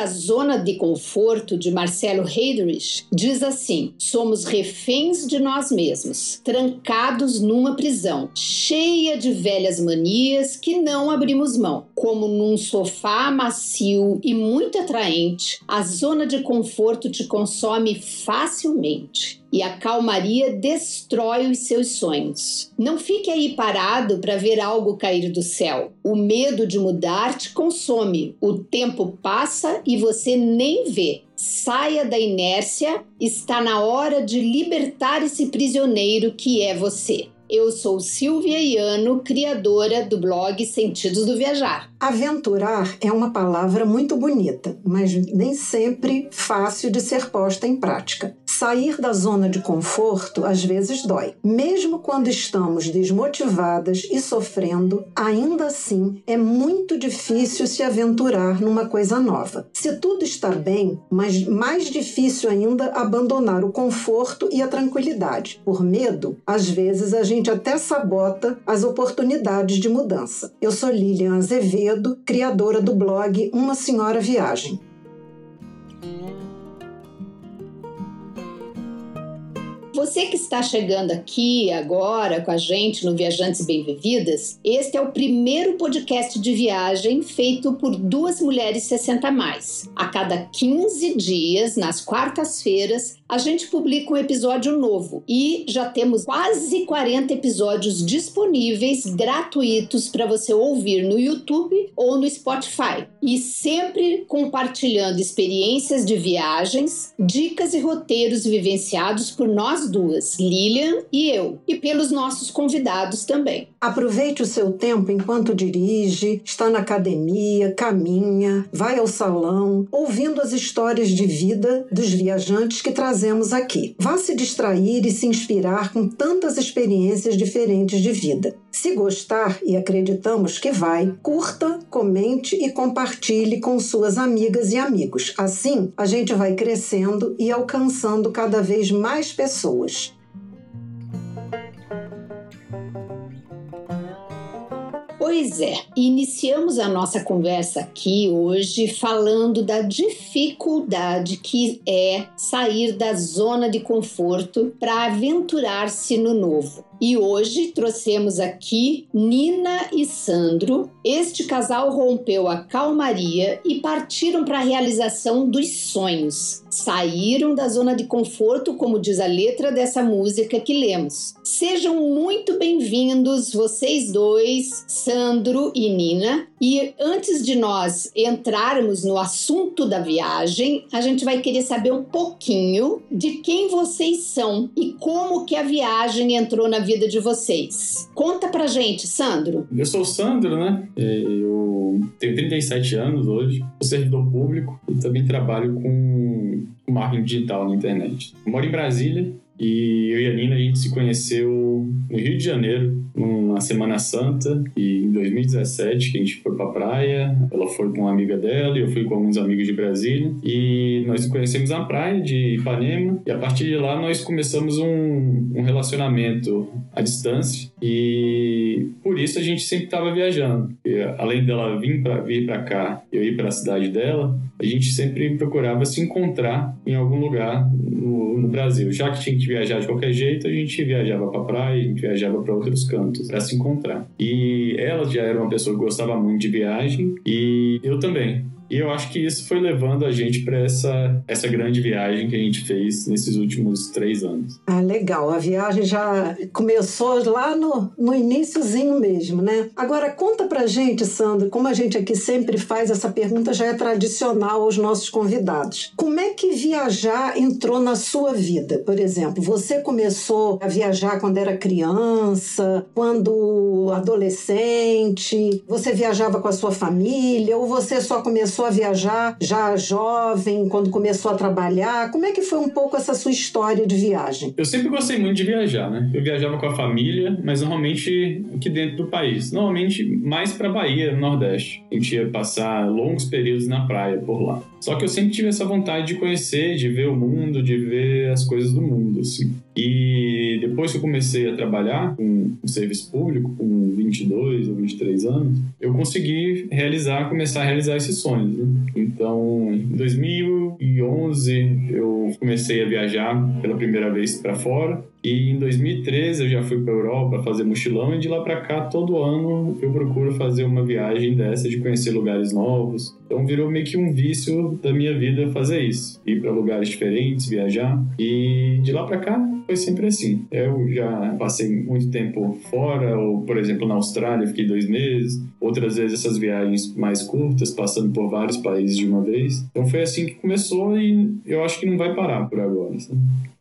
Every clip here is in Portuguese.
A Zona de Conforto de Marcelo Heydrich diz assim: Somos reféns de nós mesmos, trancados numa prisão, cheia de velhas manias que não abrimos mão. Como num sofá macio e muito atraente, a zona de conforto te consome facilmente e a calmaria destrói os seus sonhos. Não fique aí parado para ver algo cair do céu. O medo de mudar te consome. O tempo passa e você nem vê. Saia da inércia, está na hora de libertar esse prisioneiro que é você. Eu sou Silvia Iano, criadora do blog Sentidos do Viajar. Aventurar é uma palavra muito bonita, mas nem sempre fácil de ser posta em prática. Sair da zona de conforto às vezes dói. Mesmo quando estamos desmotivadas e sofrendo, ainda assim é muito difícil se aventurar numa coisa nova. Se tudo está bem, mas mais difícil ainda abandonar o conforto e a tranquilidade. Por medo, às vezes a gente até sabota as oportunidades de mudança. Eu sou Lilian Azevedo, criadora do blog Uma Senhora Viagem. Você que está chegando aqui agora com a gente no Viajantes Bem-Vividas, este é o primeiro podcast de viagem feito por duas mulheres 60 mais. A cada 15 dias, nas quartas-feiras, a gente publica um episódio novo e já temos quase 40 episódios disponíveis gratuitos para você ouvir no YouTube ou no Spotify. E sempre compartilhando experiências de viagens, dicas e roteiros vivenciados por nós duas, Lilian e eu, e pelos nossos convidados também. Aproveite o seu tempo enquanto dirige, está na academia, caminha, vai ao salão, ouvindo as histórias de vida dos viajantes que trazemos aqui. Vá se distrair e se inspirar com tantas experiências diferentes de vida. Se gostar, e acreditamos que vai, curta, comente e compartilhe com suas amigas e amigos. Assim, a gente vai crescendo e alcançando cada vez mais pessoas. Pois é, iniciamos a nossa conversa aqui hoje falando da dificuldade que é sair da zona de conforto para aventurar-se no novo. E hoje trouxemos aqui Nina e Sandro. Este casal rompeu a calmaria e partiram para a realização dos sonhos. Saíram da zona de conforto, como diz a letra dessa música que lemos. Sejam muito bem-vindos, vocês dois, Sandro e Nina. E antes de nós entrarmos no assunto da viagem, a gente vai querer saber um pouquinho de quem vocês são e como que a viagem entrou na vida de vocês. Conta pra gente, Sandro. Eu sou o Sandro, né? Eu tenho 37 anos hoje, sou servidor público e também trabalho com marketing digital na internet. Moro em Brasília e eu e a Nina, a gente se conheceu no Rio de Janeiro, numa Semana Santa, e em 2017, que a gente foi pra praia. Ela foi com uma amiga dela e eu fui com alguns amigos de Brasília. E nós conhecemos na praia de Ipanema. E a partir de lá, nós começamos um, um relacionamento à distância. E por isso a gente sempre estava viajando. E, além dela vir para vir para cá e eu ir para a cidade dela, a gente sempre procurava se encontrar em algum lugar no, no Brasil. Já que tinha que viajar de qualquer jeito, a gente viajava para praia, a gente viajava para outros cantos para se encontrar. E ela já era uma pessoa que gostava muito de viagem e eu também. E eu acho que isso foi levando a gente para essa, essa grande viagem que a gente fez nesses últimos três anos. Ah, legal. A viagem já começou lá no, no iníciozinho mesmo, né? Agora, conta pra gente, Sandro, como a gente aqui sempre faz, essa pergunta já é tradicional aos nossos convidados. Como é que viajar entrou na sua vida? Por exemplo, você começou a viajar quando era criança, quando adolescente, você viajava com a sua família ou você só começou começou a viajar já jovem, quando começou a trabalhar? Como é que foi um pouco essa sua história de viagem? Eu sempre gostei muito de viajar, né? Eu viajava com a família, mas normalmente aqui dentro do país. Normalmente mais para Bahia, no Nordeste. A gente ia passar longos períodos na praia por lá. Só que eu sempre tive essa vontade de conhecer, de ver o mundo, de ver as coisas do mundo, assim. E depois que eu comecei a trabalhar com o serviço público, com 22 ou 23 anos, eu consegui realizar, começar a realizar esses sonhos. Né? Então, em 2011, eu comecei a viajar pela primeira vez para fora. E em 2013 eu já fui para Europa fazer mochilão e de lá para cá todo ano eu procuro fazer uma viagem dessa de conhecer lugares novos. Então virou meio que um vício da minha vida fazer isso, ir para lugares diferentes, viajar. E de lá para cá foi sempre assim. Eu já passei muito tempo fora, ou por exemplo na Austrália fiquei dois meses. Outras vezes essas viagens mais curtas, passando por vários países de uma vez. Então foi assim que começou e eu acho que não vai parar por agora. Sabe?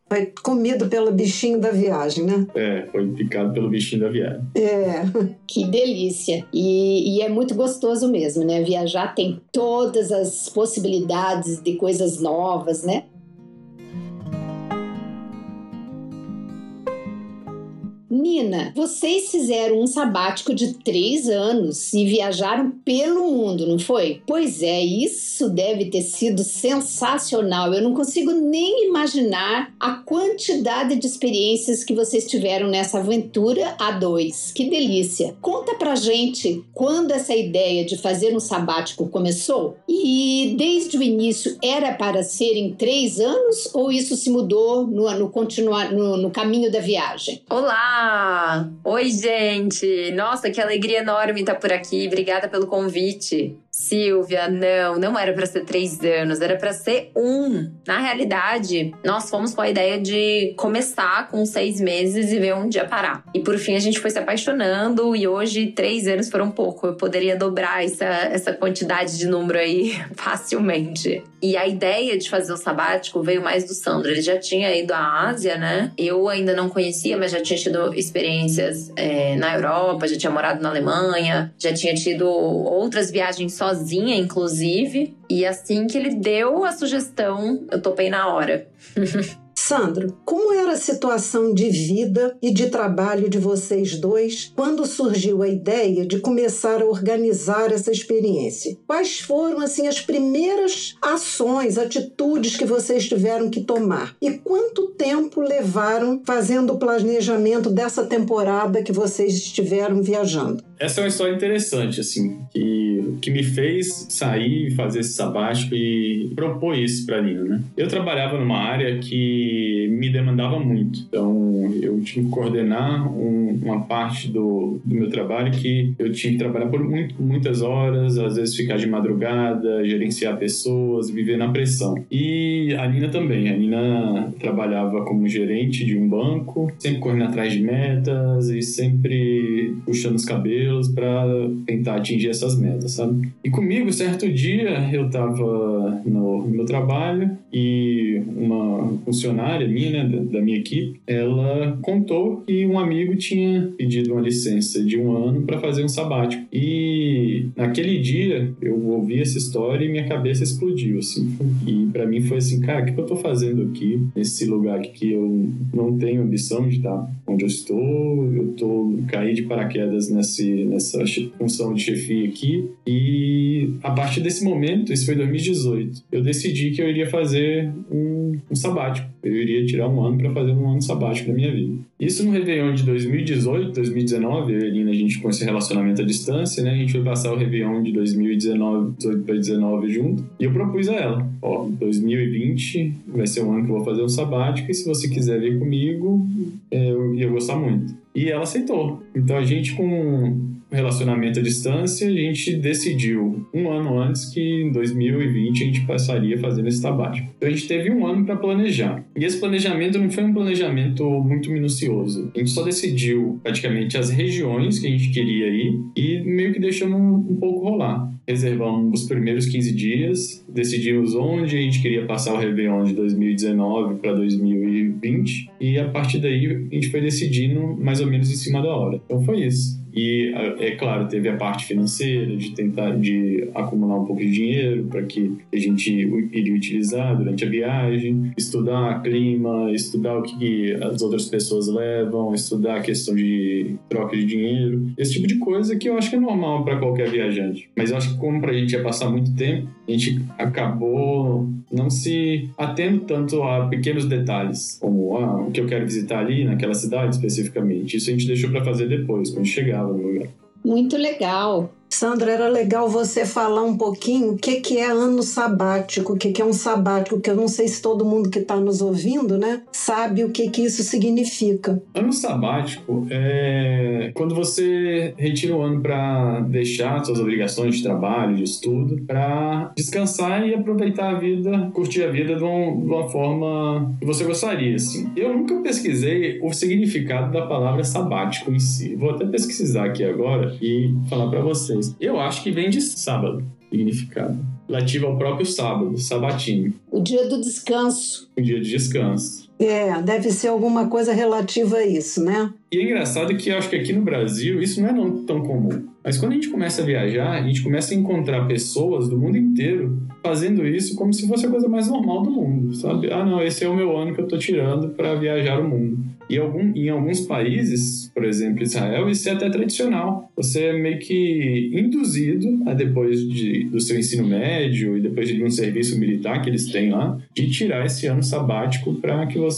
Foi comido pelo bichinho da viagem, né? É, foi picado pelo bichinho da viagem. É. Que delícia. E, e, é muito gostoso mesmo, né? Viajar tem todas as possibilidades de coisas novas, né? Nina, vocês fizeram um sabático de três anos e viajaram pelo mundo, não foi? Pois é, isso deve ter sido sensacional. Eu não consigo nem imaginar a quantidade de experiências que vocês tiveram nessa aventura a dois. Que delícia! Conta pra gente quando essa ideia de fazer um sabático começou e desde o início era para ser em três anos ou isso se mudou no, no continuar no, no caminho da viagem? Olá! Oi, gente! Nossa, que alegria enorme estar por aqui. Obrigada pelo convite. Silvia, não, não era para ser três anos, era para ser um. Na realidade, nós fomos com a ideia de começar com seis meses e ver onde ia parar. E por fim a gente foi se apaixonando e hoje três anos foram pouco. Eu poderia dobrar essa, essa quantidade de número aí facilmente. E a ideia de fazer o sabático veio mais do Sandro. Ele já tinha ido à Ásia, né? Eu ainda não conhecia, mas já tinha tido experiências é, na Europa, já tinha morado na Alemanha, já tinha tido outras viagens só sozinha, inclusive. E assim que ele deu a sugestão, eu topei na hora. Sandro, como era a situação de vida e de trabalho de vocês dois quando surgiu a ideia de começar a organizar essa experiência? Quais foram assim as primeiras ações, atitudes que vocês tiveram que tomar? E quanto tempo levaram fazendo o planejamento dessa temporada que vocês estiveram viajando? Essa é uma história interessante, assim, que, que me fez sair, fazer esse sabático e propor isso para mim, né? Eu trabalhava numa área que me demandava muito, então eu tinha que coordenar um, uma parte do, do meu trabalho que eu tinha que trabalhar por muito, muitas horas, às vezes ficar de madrugada, gerenciar pessoas, viver na pressão. E a Nina também, a Nina trabalhava como gerente de um banco, sempre correndo atrás de metas e sempre puxando os cabelos para tentar atingir essas metas, sabe? E comigo, certo dia, eu estava no, meu trabalho e uma funcionária minha, né, da, da minha equipe, ela contou que um amigo tinha pedido uma licença de um ano para fazer um sabático. E naquele dia eu ouvi essa história e minha cabeça explodiu, assim. E para mim foi assim, cara, o que eu tô fazendo aqui, nesse lugar que eu não tenho ambição de estar onde eu estou, eu tô caí de paraquedas nesse nessa função de chefia aqui. E a partir desse momento, isso foi 2018, eu decidi que eu iria fazer um, um sabático. Eu iria tirar um ano para fazer um ano sabático na minha vida. Isso no Réveillon de 2018, 2019, eu a gente com esse relacionamento à distância, né? A gente foi passar o Réveillon de 2019, 18 para 19 junto. E eu propus a ela, ó, 2020 vai ser um ano que eu vou fazer um sabático e se você quiser vir comigo, é, eu ia gostar muito. E ela aceitou. Então a gente, com relacionamento à distância, a gente decidiu um ano antes que em 2020 a gente passaria fazendo esse sabático. Então a gente teve um ano para planejar. E esse planejamento não foi um planejamento muito minucioso. A gente só decidiu praticamente as regiões que a gente queria ir e meio que deixamos um pouco rolar. Reservamos os primeiros 15 dias, decidimos onde a gente queria passar o Réveillon de 2019 para 2020 e a partir daí a gente foi decidindo mais ou menos em cima da hora. Então foi isso. E, é claro, teve a parte financeira, de tentar de acumular um pouco de dinheiro para que a gente iria utilizar durante a viagem, estudar clima, estudar o que as outras pessoas levam, estudar a questão de troca de dinheiro, esse tipo de coisa que eu acho que é normal para qualquer viajante. Mas eu acho que como para a gente ia passar muito tempo, a gente acabou não se atendo tanto a pequenos detalhes, como ah, o que eu quero visitar ali naquela cidade especificamente. Isso a gente deixou para fazer depois, quando chegava no lugar. Muito legal. Sandra, era legal você falar um pouquinho o que, que é ano sabático, o que, que é um sabático, que eu não sei se todo mundo que está nos ouvindo, né, sabe o que, que isso significa. Ano sabático é quando você retira o ano para deixar suas obrigações de trabalho, de estudo, para descansar e aproveitar a vida, curtir a vida de uma, de uma forma que você gostaria, assim. Eu nunca pesquisei o significado da palavra sabático em si. Vou até pesquisar aqui agora e falar para vocês. Eu acho que vem de sábado, significado. Relativo ao próprio sábado, sabatino. O dia do descanso. O dia de descanso. É, deve ser alguma coisa relativa a isso, né? E é engraçado que eu acho que aqui no Brasil isso não é tão comum. Mas quando a gente começa a viajar, a gente começa a encontrar pessoas do mundo inteiro fazendo isso como se fosse a coisa mais normal do mundo, sabe? Ah, não, esse é o meu ano que eu tô tirando para viajar o mundo. E algum, em alguns países, por exemplo, Israel, isso é até tradicional. Você é meio que induzido a depois de, do seu ensino médio e depois de um serviço militar que eles têm lá, de tirar esse ano sabático para que você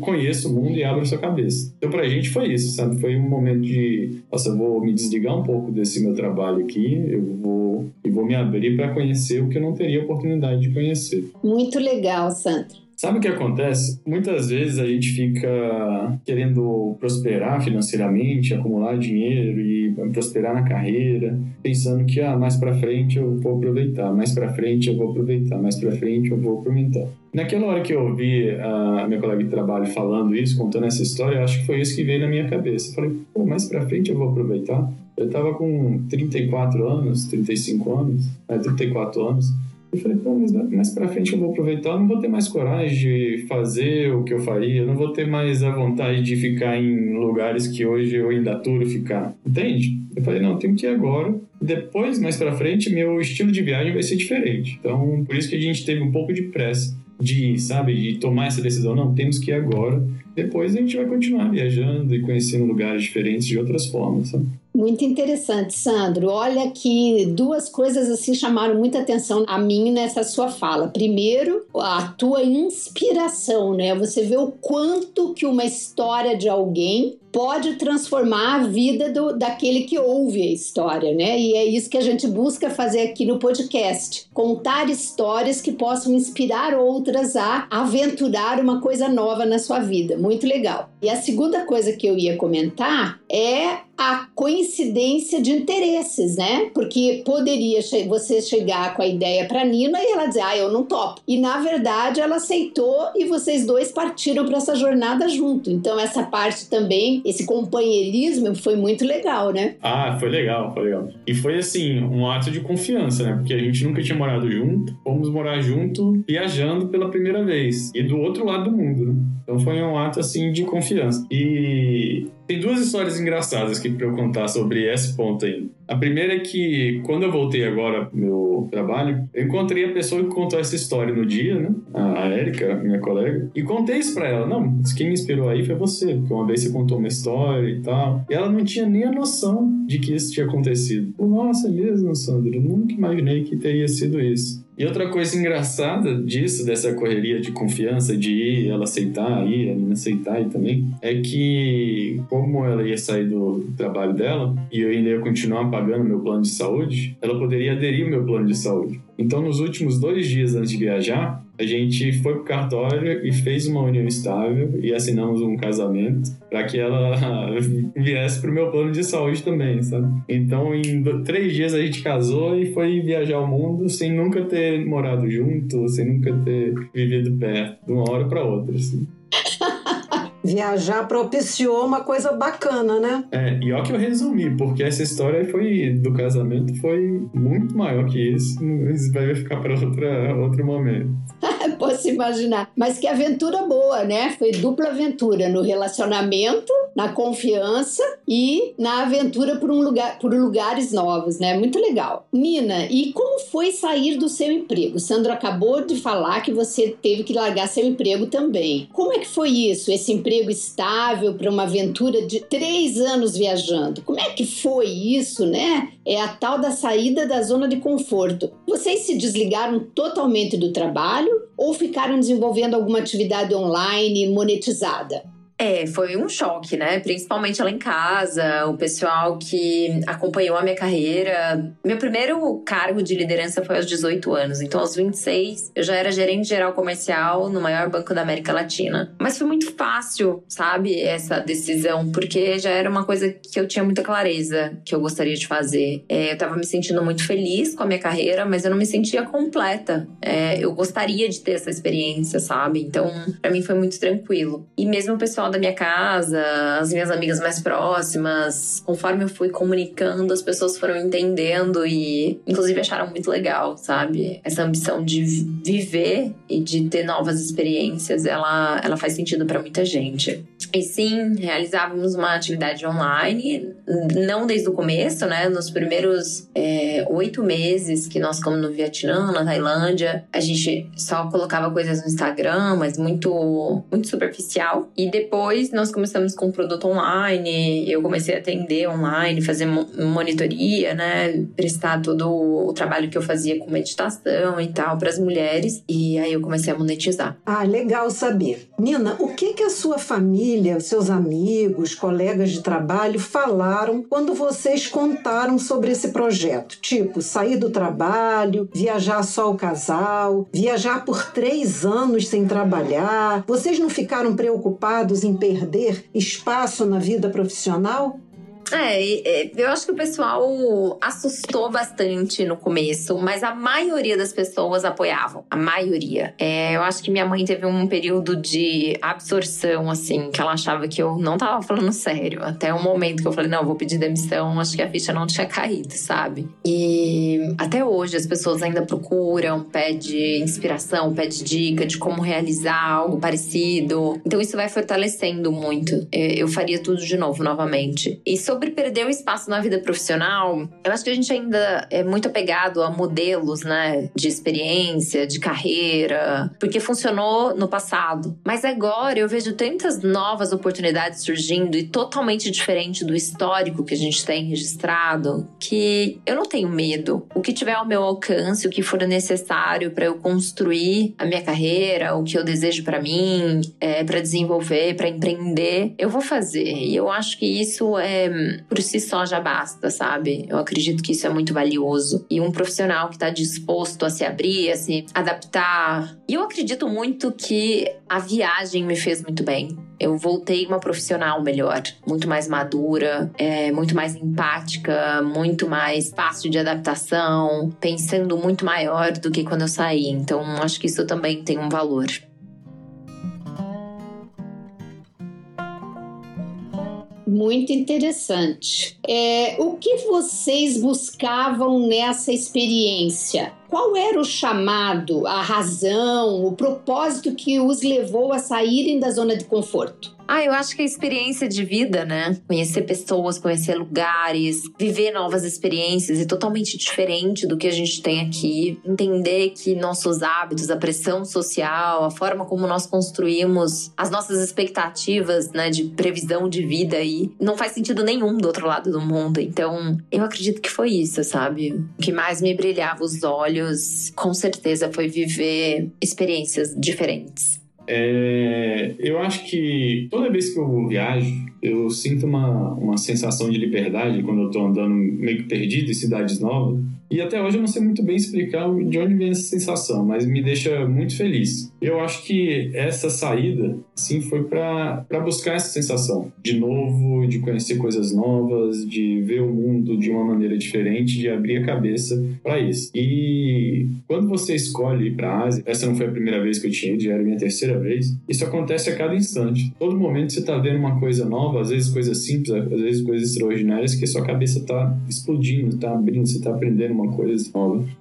conheça o mundo e abra sua cabeça. Então, pra gente foi isso, sabe? Foi um momento de, nossa, eu vou me desligar um pouco desse meu trabalho aqui, eu vou e vou me abrir para conhecer o que eu não teria oportunidade de conhecer. Muito legal, Sandra. Sabe o que acontece? Muitas vezes a gente fica querendo prosperar financeiramente, acumular dinheiro e prosperar na carreira, pensando que ah, mais para frente eu vou aproveitar, mais para frente eu vou aproveitar, mais para frente eu vou aproveitar. Naquela hora que eu ouvi a minha colega de trabalho falando isso, contando essa história, acho que foi isso que veio na minha cabeça. Eu falei, pô, mais para frente eu vou aproveitar. Eu tava com 34 anos, 35 anos, é, 34 anos. Eu falei, pô, mas mais pra frente eu vou aproveitar, eu não vou ter mais coragem de fazer o que eu faria, eu não vou ter mais a vontade de ficar em lugares que hoje eu ainda aturo ficar. Entende? Eu falei, não, tenho que ir agora. Depois, mais pra frente, meu estilo de viagem vai ser diferente. Então, por isso que a gente teve um pouco de pressa de, sabe, de tomar essa decisão. Não, temos que ir agora. Depois a gente vai continuar viajando e conhecendo lugares diferentes de outras formas, sabe? Muito interessante, Sandro. Olha que duas coisas assim chamaram muita atenção a mim nessa sua fala. Primeiro, a tua inspiração, né? Você vê o quanto que uma história de alguém pode transformar a vida do, daquele que ouve a história, né? E é isso que a gente busca fazer aqui no podcast: contar histórias que possam inspirar outras a aventurar uma coisa nova na sua vida. Muito legal. E a segunda coisa que eu ia comentar é a coincidência de interesses, né? Porque poderia você chegar com a ideia para Nina e ela dizer, ah, eu não topo. E na verdade ela aceitou e vocês dois partiram para essa jornada junto. Então essa parte também esse companheirismo foi muito legal, né? Ah, foi legal, foi legal. E foi assim, um ato de confiança, né? Porque a gente nunca tinha morado junto, fomos morar junto viajando pela primeira vez. E do outro lado do mundo, né? Então foi um ato assim de confiança. E tem duas histórias engraçadas aqui para eu contar sobre esse ponto aí. A primeira é que, quando eu voltei agora pro meu trabalho, eu encontrei a pessoa que contou essa história no dia, né? A Érica, minha colega. E contei isso pra ela. Não, quem me inspirou aí foi você, porque uma vez você contou uma história e tal. E ela não tinha nem a noção de que isso tinha acontecido. Nossa, é mesmo, Sandra? Eu nunca imaginei que teria sido isso. E outra coisa engraçada disso, dessa correria de confiança, de ir, ela aceitar, ir, ela não aceitar ir também, é que como ela ia sair do trabalho dela e eu ainda ia continuar pagando meu plano de saúde, ela poderia aderir ao meu plano de saúde. Então, nos últimos dois dias antes de viajar, a gente foi pro cartório e fez uma união estável e assinamos um casamento para que ela viesse pro meu plano de saúde também, sabe? Então, em três dias a gente casou e foi viajar o mundo sem nunca ter morado junto, sem nunca ter vivido perto, de uma hora para outra, assim viajar propiciou uma coisa bacana, né? É, e ó que eu resumi, porque essa história foi do casamento foi muito maior que isso. Isso vai ficar para outro momento. Posso imaginar. Mas que aventura boa, né? Foi dupla aventura no relacionamento, na confiança e na aventura por, um lugar, por lugares novos, né? Muito legal. Nina, e como foi sair do seu emprego? Sandro acabou de falar que você teve que largar seu emprego também. Como é que foi isso? Esse emprego estável para uma aventura de três anos viajando? Como é que foi isso, né? É a tal da saída da zona de conforto. Vocês se desligaram totalmente do trabalho ou ficaram desenvolvendo alguma atividade online monetizada? É, foi um choque, né? Principalmente lá em casa, o pessoal que acompanhou a minha carreira. Meu primeiro cargo de liderança foi aos 18 anos, então aos 26 eu já era gerente geral comercial no maior banco da América Latina. Mas foi muito fácil, sabe, essa decisão, porque já era uma coisa que eu tinha muita clareza que eu gostaria de fazer. É, eu tava me sentindo muito feliz com a minha carreira, mas eu não me sentia completa. É, eu gostaria de ter essa experiência, sabe? Então, para mim foi muito tranquilo. E mesmo o pessoal pessoal da minha casa, as minhas amigas mais próximas, conforme eu fui comunicando, as pessoas foram entendendo e, inclusive, acharam muito legal, sabe? Essa ambição de viver e de ter novas experiências, ela, ela faz sentido para muita gente. E sim, realizávamos uma atividade online, não desde o começo, né? Nos primeiros é, oito meses que nós ficamos no Vietnã, na Tailândia, a gente só colocava coisas no Instagram, mas muito, muito superficial. E depois nós começamos com produto online, eu comecei a atender online, fazer monitoria, né? Prestar todo o trabalho que eu fazia com meditação e tal para as mulheres. E aí eu comecei a monetizar. Ah, legal saber. Nina, o que que a sua família família, seus amigos, colegas de trabalho falaram quando vocês contaram sobre esse projeto? Tipo, sair do trabalho, viajar só o casal, viajar por três anos sem trabalhar. Vocês não ficaram preocupados em perder espaço na vida profissional? É, eu acho que o pessoal assustou bastante no começo, mas a maioria das pessoas apoiavam. A maioria. É, eu acho que minha mãe teve um período de absorção, assim, que ela achava que eu não tava falando sério. Até o momento que eu falei, não, vou pedir demissão, acho que a ficha não tinha caído, sabe? E até hoje as pessoas ainda procuram, pede inspiração, pede dica de como realizar algo parecido. Então isso vai fortalecendo muito. É, eu faria tudo de novo, novamente. E sobre perder o espaço na vida profissional, eu acho que a gente ainda é muito apegado a modelos, né, de experiência, de carreira, porque funcionou no passado. Mas agora eu vejo tantas novas oportunidades surgindo e totalmente diferente do histórico que a gente tem registrado, que eu não tenho medo. O que tiver ao meu alcance, o que for necessário para eu construir a minha carreira, o que eu desejo para mim, é, para desenvolver, para empreender, eu vou fazer. E eu acho que isso é por si só já basta, sabe? Eu acredito que isso é muito valioso. E um profissional que está disposto a se abrir, a se adaptar. E eu acredito muito que a viagem me fez muito bem. Eu voltei uma profissional melhor, muito mais madura, é, muito mais empática, muito mais fácil de adaptação, pensando muito maior do que quando eu saí. Então, acho que isso também tem um valor. Muito interessante. É, o que vocês buscavam nessa experiência? Qual era o chamado, a razão, o propósito que os levou a saírem da zona de conforto? Ah, eu acho que a experiência de vida, né? Conhecer pessoas, conhecer lugares, viver novas experiências é totalmente diferente do que a gente tem aqui. Entender que nossos hábitos, a pressão social, a forma como nós construímos as nossas expectativas, né, de previsão de vida aí, não faz sentido nenhum do outro lado do mundo. Então, eu acredito que foi isso, sabe? O que mais me brilhava os olhos, com certeza, foi viver experiências diferentes. É, eu acho que toda vez que eu viajo, eu sinto uma, uma sensação de liberdade quando eu tô andando meio que perdido em cidades novas. E até hoje eu não sei muito bem explicar de onde vem essa sensação, mas me deixa muito feliz. Eu acho que essa saída, sim, foi para buscar essa sensação de novo, de conhecer coisas novas, de ver o mundo de uma maneira diferente, de abrir a cabeça para isso. E quando você escolhe ir para a Ásia, essa não foi a primeira vez que eu tinha ido, já era minha terceira vez. Isso acontece a cada instante. Todo momento você está vendo uma coisa nova às vezes coisas simples, às vezes coisas extraordinárias que sua cabeça tá explodindo, tá abrindo, você tá aprendendo uma coisa.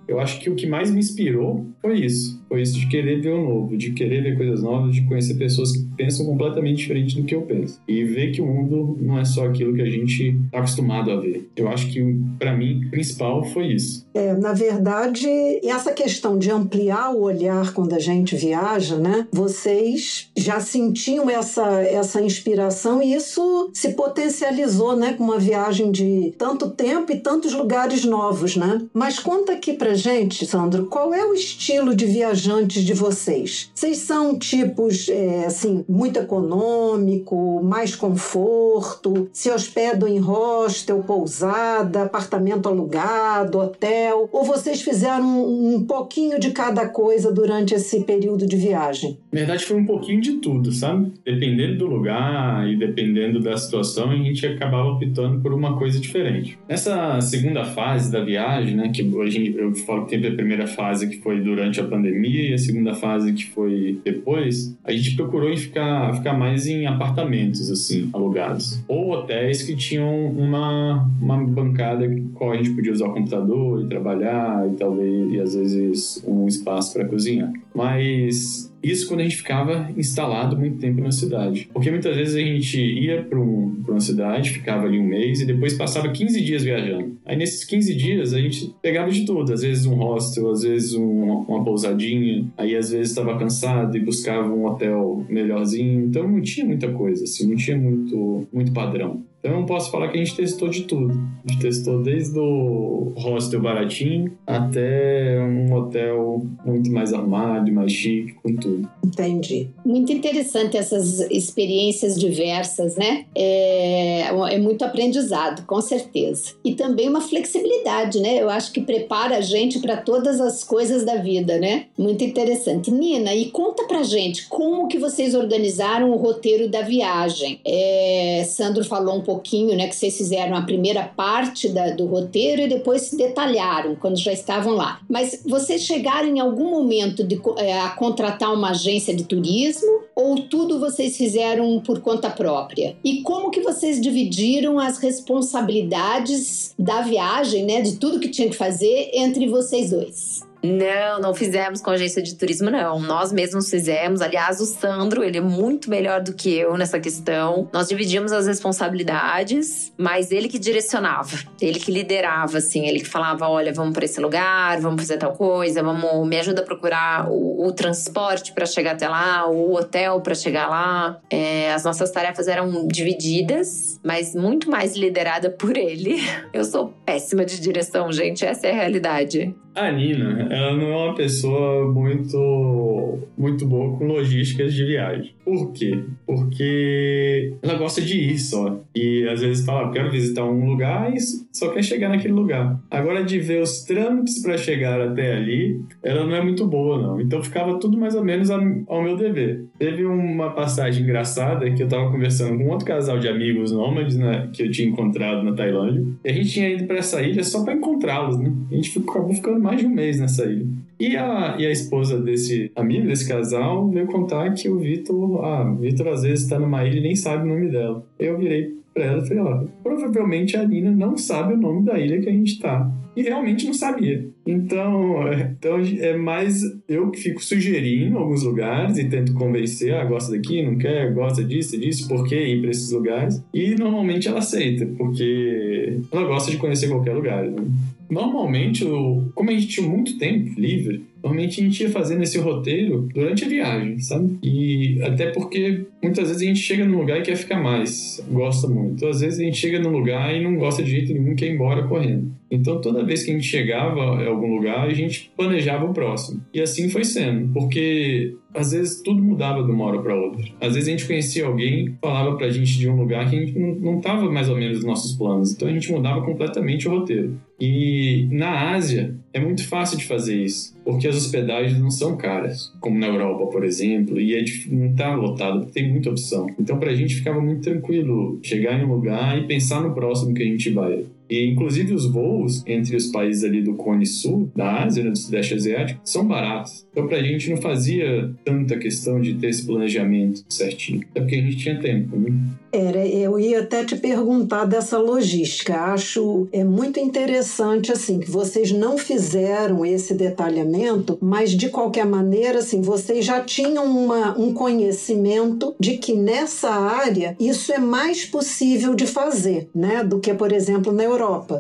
Eu acho que o que mais me inspirou foi isso. Foi isso de querer ver o novo, de querer ver coisas novas, de conhecer pessoas que pensam completamente diferente do que eu penso. E ver que o mundo não é só aquilo que a gente tá acostumado a ver. Eu acho que, para mim, o principal foi isso. É, na verdade, essa questão de ampliar o olhar quando a gente viaja, né? Vocês já sentiam essa, essa inspiração e isso se potencializou, né? Com uma viagem de tanto tempo e tantos lugares novos, né? Mas conta aqui pra gente, Sandro, qual é o estilo de viajantes de vocês? Vocês são tipos, é, assim, muito econômico, mais conforto, se hospedam em hostel, pousada, apartamento alugado, hotel, ou vocês fizeram um, um pouquinho de cada coisa durante esse período de viagem? Na verdade, foi um pouquinho de tudo, sabe? Dependendo do lugar e dependendo da situação, a gente acabava optando por uma coisa diferente. Nessa segunda fase da viagem, né, que hoje eu falo que teve a primeira fase que foi durante a pandemia e a segunda fase que foi depois, a gente procurou em ficar, ficar mais em apartamentos, assim, alugados. Ou hotéis que tinham uma, uma bancada com a gente podia usar o computador e trabalhar e talvez, e às vezes, um espaço para cozinhar. Mas isso quando a gente ficava instalado muito tempo na cidade. Porque muitas vezes a gente ia para um, uma cidade, ficava ali um mês e depois passava 15 dias viajando. Aí nesses 15 dias a gente pegava de tudo. Às vezes um hostel, às vezes um, uma pousadinha. Aí às vezes estava cansado e buscava um hotel melhorzinho. Então não tinha muita coisa, assim, não tinha muito, muito padrão. Então eu posso falar que a gente testou de tudo. A gente testou desde o hostel baratinho até um hotel muito mais armado, mais chique, com tudo. Entendi. Muito interessante essas experiências diversas, né? É, é muito aprendizado, com certeza. E também uma flexibilidade, né? Eu acho que prepara a gente para todas as coisas da vida, né? Muito interessante. Nina, e conta pra gente como que vocês organizaram o roteiro da viagem. É, Sandro falou um pouco pouquinho, né, que vocês fizeram a primeira parte da, do roteiro e depois se detalharam quando já estavam lá. Mas vocês chegaram em algum momento de, é, a contratar uma agência de turismo ou tudo vocês fizeram por conta própria? E como que vocês dividiram as responsabilidades da viagem, né, de tudo que tinha que fazer entre vocês dois? Não, não fizemos com agência de turismo, não. Nós mesmos fizemos. Aliás, o Sandro, ele é muito melhor do que eu nessa questão. Nós dividimos as responsabilidades, mas ele que direcionava, ele que liderava, assim, ele que falava: olha, vamos para esse lugar, vamos fazer tal coisa, vamos, me ajuda a procurar o, o transporte para chegar até lá, o hotel para chegar lá. É, as nossas tarefas eram divididas, mas muito mais liderada por ele. Eu sou péssima de direção, gente, essa é a realidade. A Nina, ela não é uma pessoa muito, muito boa com logísticas de viagem. Por quê? Porque ela gosta de ir só. E às vezes fala, quero visitar um lugar e só quer chegar naquele lugar. Agora, de ver os trâmites para chegar até ali, ela não é muito boa, não. Então ficava tudo mais ou menos ao meu dever. Teve uma passagem engraçada que eu tava conversando com outro casal de amigos nômades né, que eu tinha encontrado na Tailândia. E a gente tinha ido para essa ilha só para encontrá-los, né? A gente acabou ficando mais de um mês nessa ilha. E a, e a esposa desse amigo, desse casal, veio contar que o Vitor, ah, Vitor às vezes está numa ilha e nem sabe o nome dela. Eu virei pra ela e falei, ó, provavelmente a Nina não sabe o nome da ilha que a gente tá. E realmente não sabia. Então, é, então é mais eu que fico sugerindo alguns lugares e tento convencer, ah, gosta daqui, não quer, gosta disso, disso, por que ir para esses lugares? E normalmente ela aceita, porque ela gosta de conhecer qualquer lugar. Né? Normalmente, como a gente tinha muito tempo livre, normalmente a gente ia fazendo esse roteiro durante a viagem, sabe? E até porque muitas vezes a gente chega num lugar e quer ficar mais, gosta muito. Às vezes a gente chega num lugar e não gosta de jeito nenhum, quer ir embora correndo. Então toda vez que a gente chegava em algum lugar, a gente planejava o próximo. E assim foi sendo, porque às vezes tudo mudava de uma hora para outra. Às vezes a gente conhecia alguém, falava pra gente de um lugar que a gente não estava mais ou menos nos nossos planos. Então a gente mudava completamente o roteiro. E na Ásia é muito fácil de fazer isso, porque as hospedagens não são caras, como na Europa, por exemplo, e é não está lotado, tem muita opção. Então pra gente ficava muito tranquilo chegar em um lugar e pensar no próximo que a gente vai. E, inclusive, os voos entre os países ali do Cone Sul, da Ásia, né, do Sudeste Asiático, são baratos. Então, pra gente não fazia tanta questão de ter esse planejamento certinho. Até porque a gente tinha tempo, né? Era, eu ia até te perguntar dessa logística. Acho é muito interessante assim que vocês não fizeram esse detalhamento, mas de qualquer maneira assim vocês já tinham uma, um conhecimento de que nessa área isso é mais possível de fazer, né, do que por exemplo na Europa,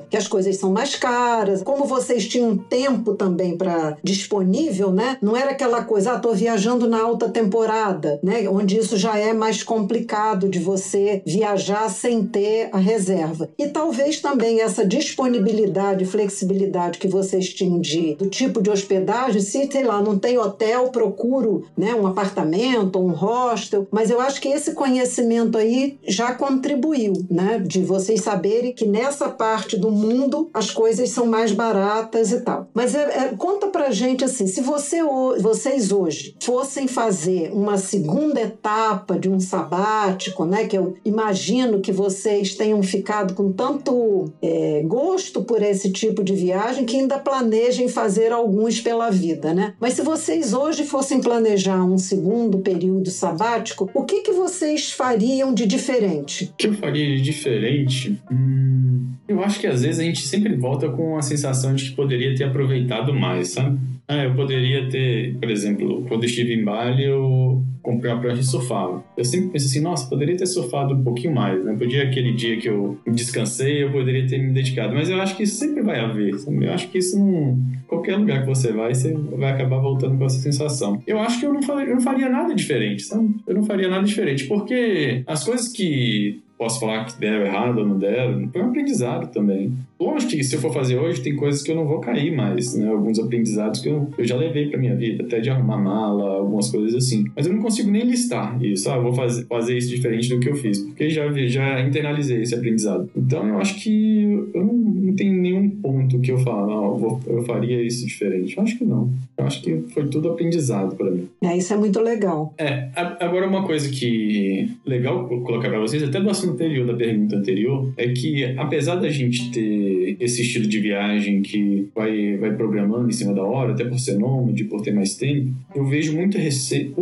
que as coisas são mais caras. Como vocês tinham tempo também para disponível, né? Não era aquela coisa, ah, tô viajando na alta temporada, né, onde isso já é mais complicado de você viajar sem ter a reserva. E talvez também essa disponibilidade, flexibilidade que vocês tinham de, do tipo de hospedagem, se, sei lá, não tem hotel, procuro né, um apartamento, um hostel, mas eu acho que esse conhecimento aí já contribuiu, né, de vocês saberem que nessa parte do mundo as coisas são mais baratas e tal. Mas é, é, conta pra gente assim, se você, vocês hoje fossem fazer uma segunda etapa de um sabático, né, que eu imagino que vocês tenham ficado com tanto é, gosto por esse tipo de viagem que ainda planejem fazer alguns pela vida, né? Mas se vocês hoje fossem planejar um segundo período sabático, o que, que vocês fariam de diferente? O que eu faria de diferente? Hum, acho que às vezes a gente sempre volta com a sensação de que poderia ter aproveitado mais, sabe? Ah, eu poderia ter, por exemplo, quando eu estive em Bali, eu comprei uma prancha e surfava. Eu sempre pensei assim, nossa, poderia ter surfado um pouquinho mais, né? Podia aquele dia que eu descansei, eu poderia ter me dedicado. Mas eu acho que isso sempre vai haver. Sabe? Eu acho que isso não... Qualquer lugar que você vai, você vai acabar voltando com essa sensação. Eu acho que eu não faria, eu não faria nada diferente, sabe? Eu não faria nada diferente, porque as coisas que posso falar que deram errado ou não deram, foi um aprendizado também. Lógico que se eu for fazer hoje, tem coisas que eu não vou cair mais, né? Alguns aprendizados que eu, eu já levei pra minha vida, até de arrumar mala, algumas coisas assim. Mas eu não consigo nem listar isso, ah, vou fazer, fazer isso diferente do que eu fiz, porque já, já internalizei esse aprendizado. Então eu acho que eu não, não tenho nenhum ponto que eu falo, não, eu, vou, eu faria isso diferente. Eu acho que não. Eu acho que foi tudo aprendizado para mim. É, isso é muito legal. É, agora uma coisa que legal colocar para vocês, até do assunto anterior, da pergunta anterior, é que apesar da gente ter esse estilo de viagem que vai, vai programando em cima da hora, até por ser nômade, por ter mais tempo, eu vejo muito receio.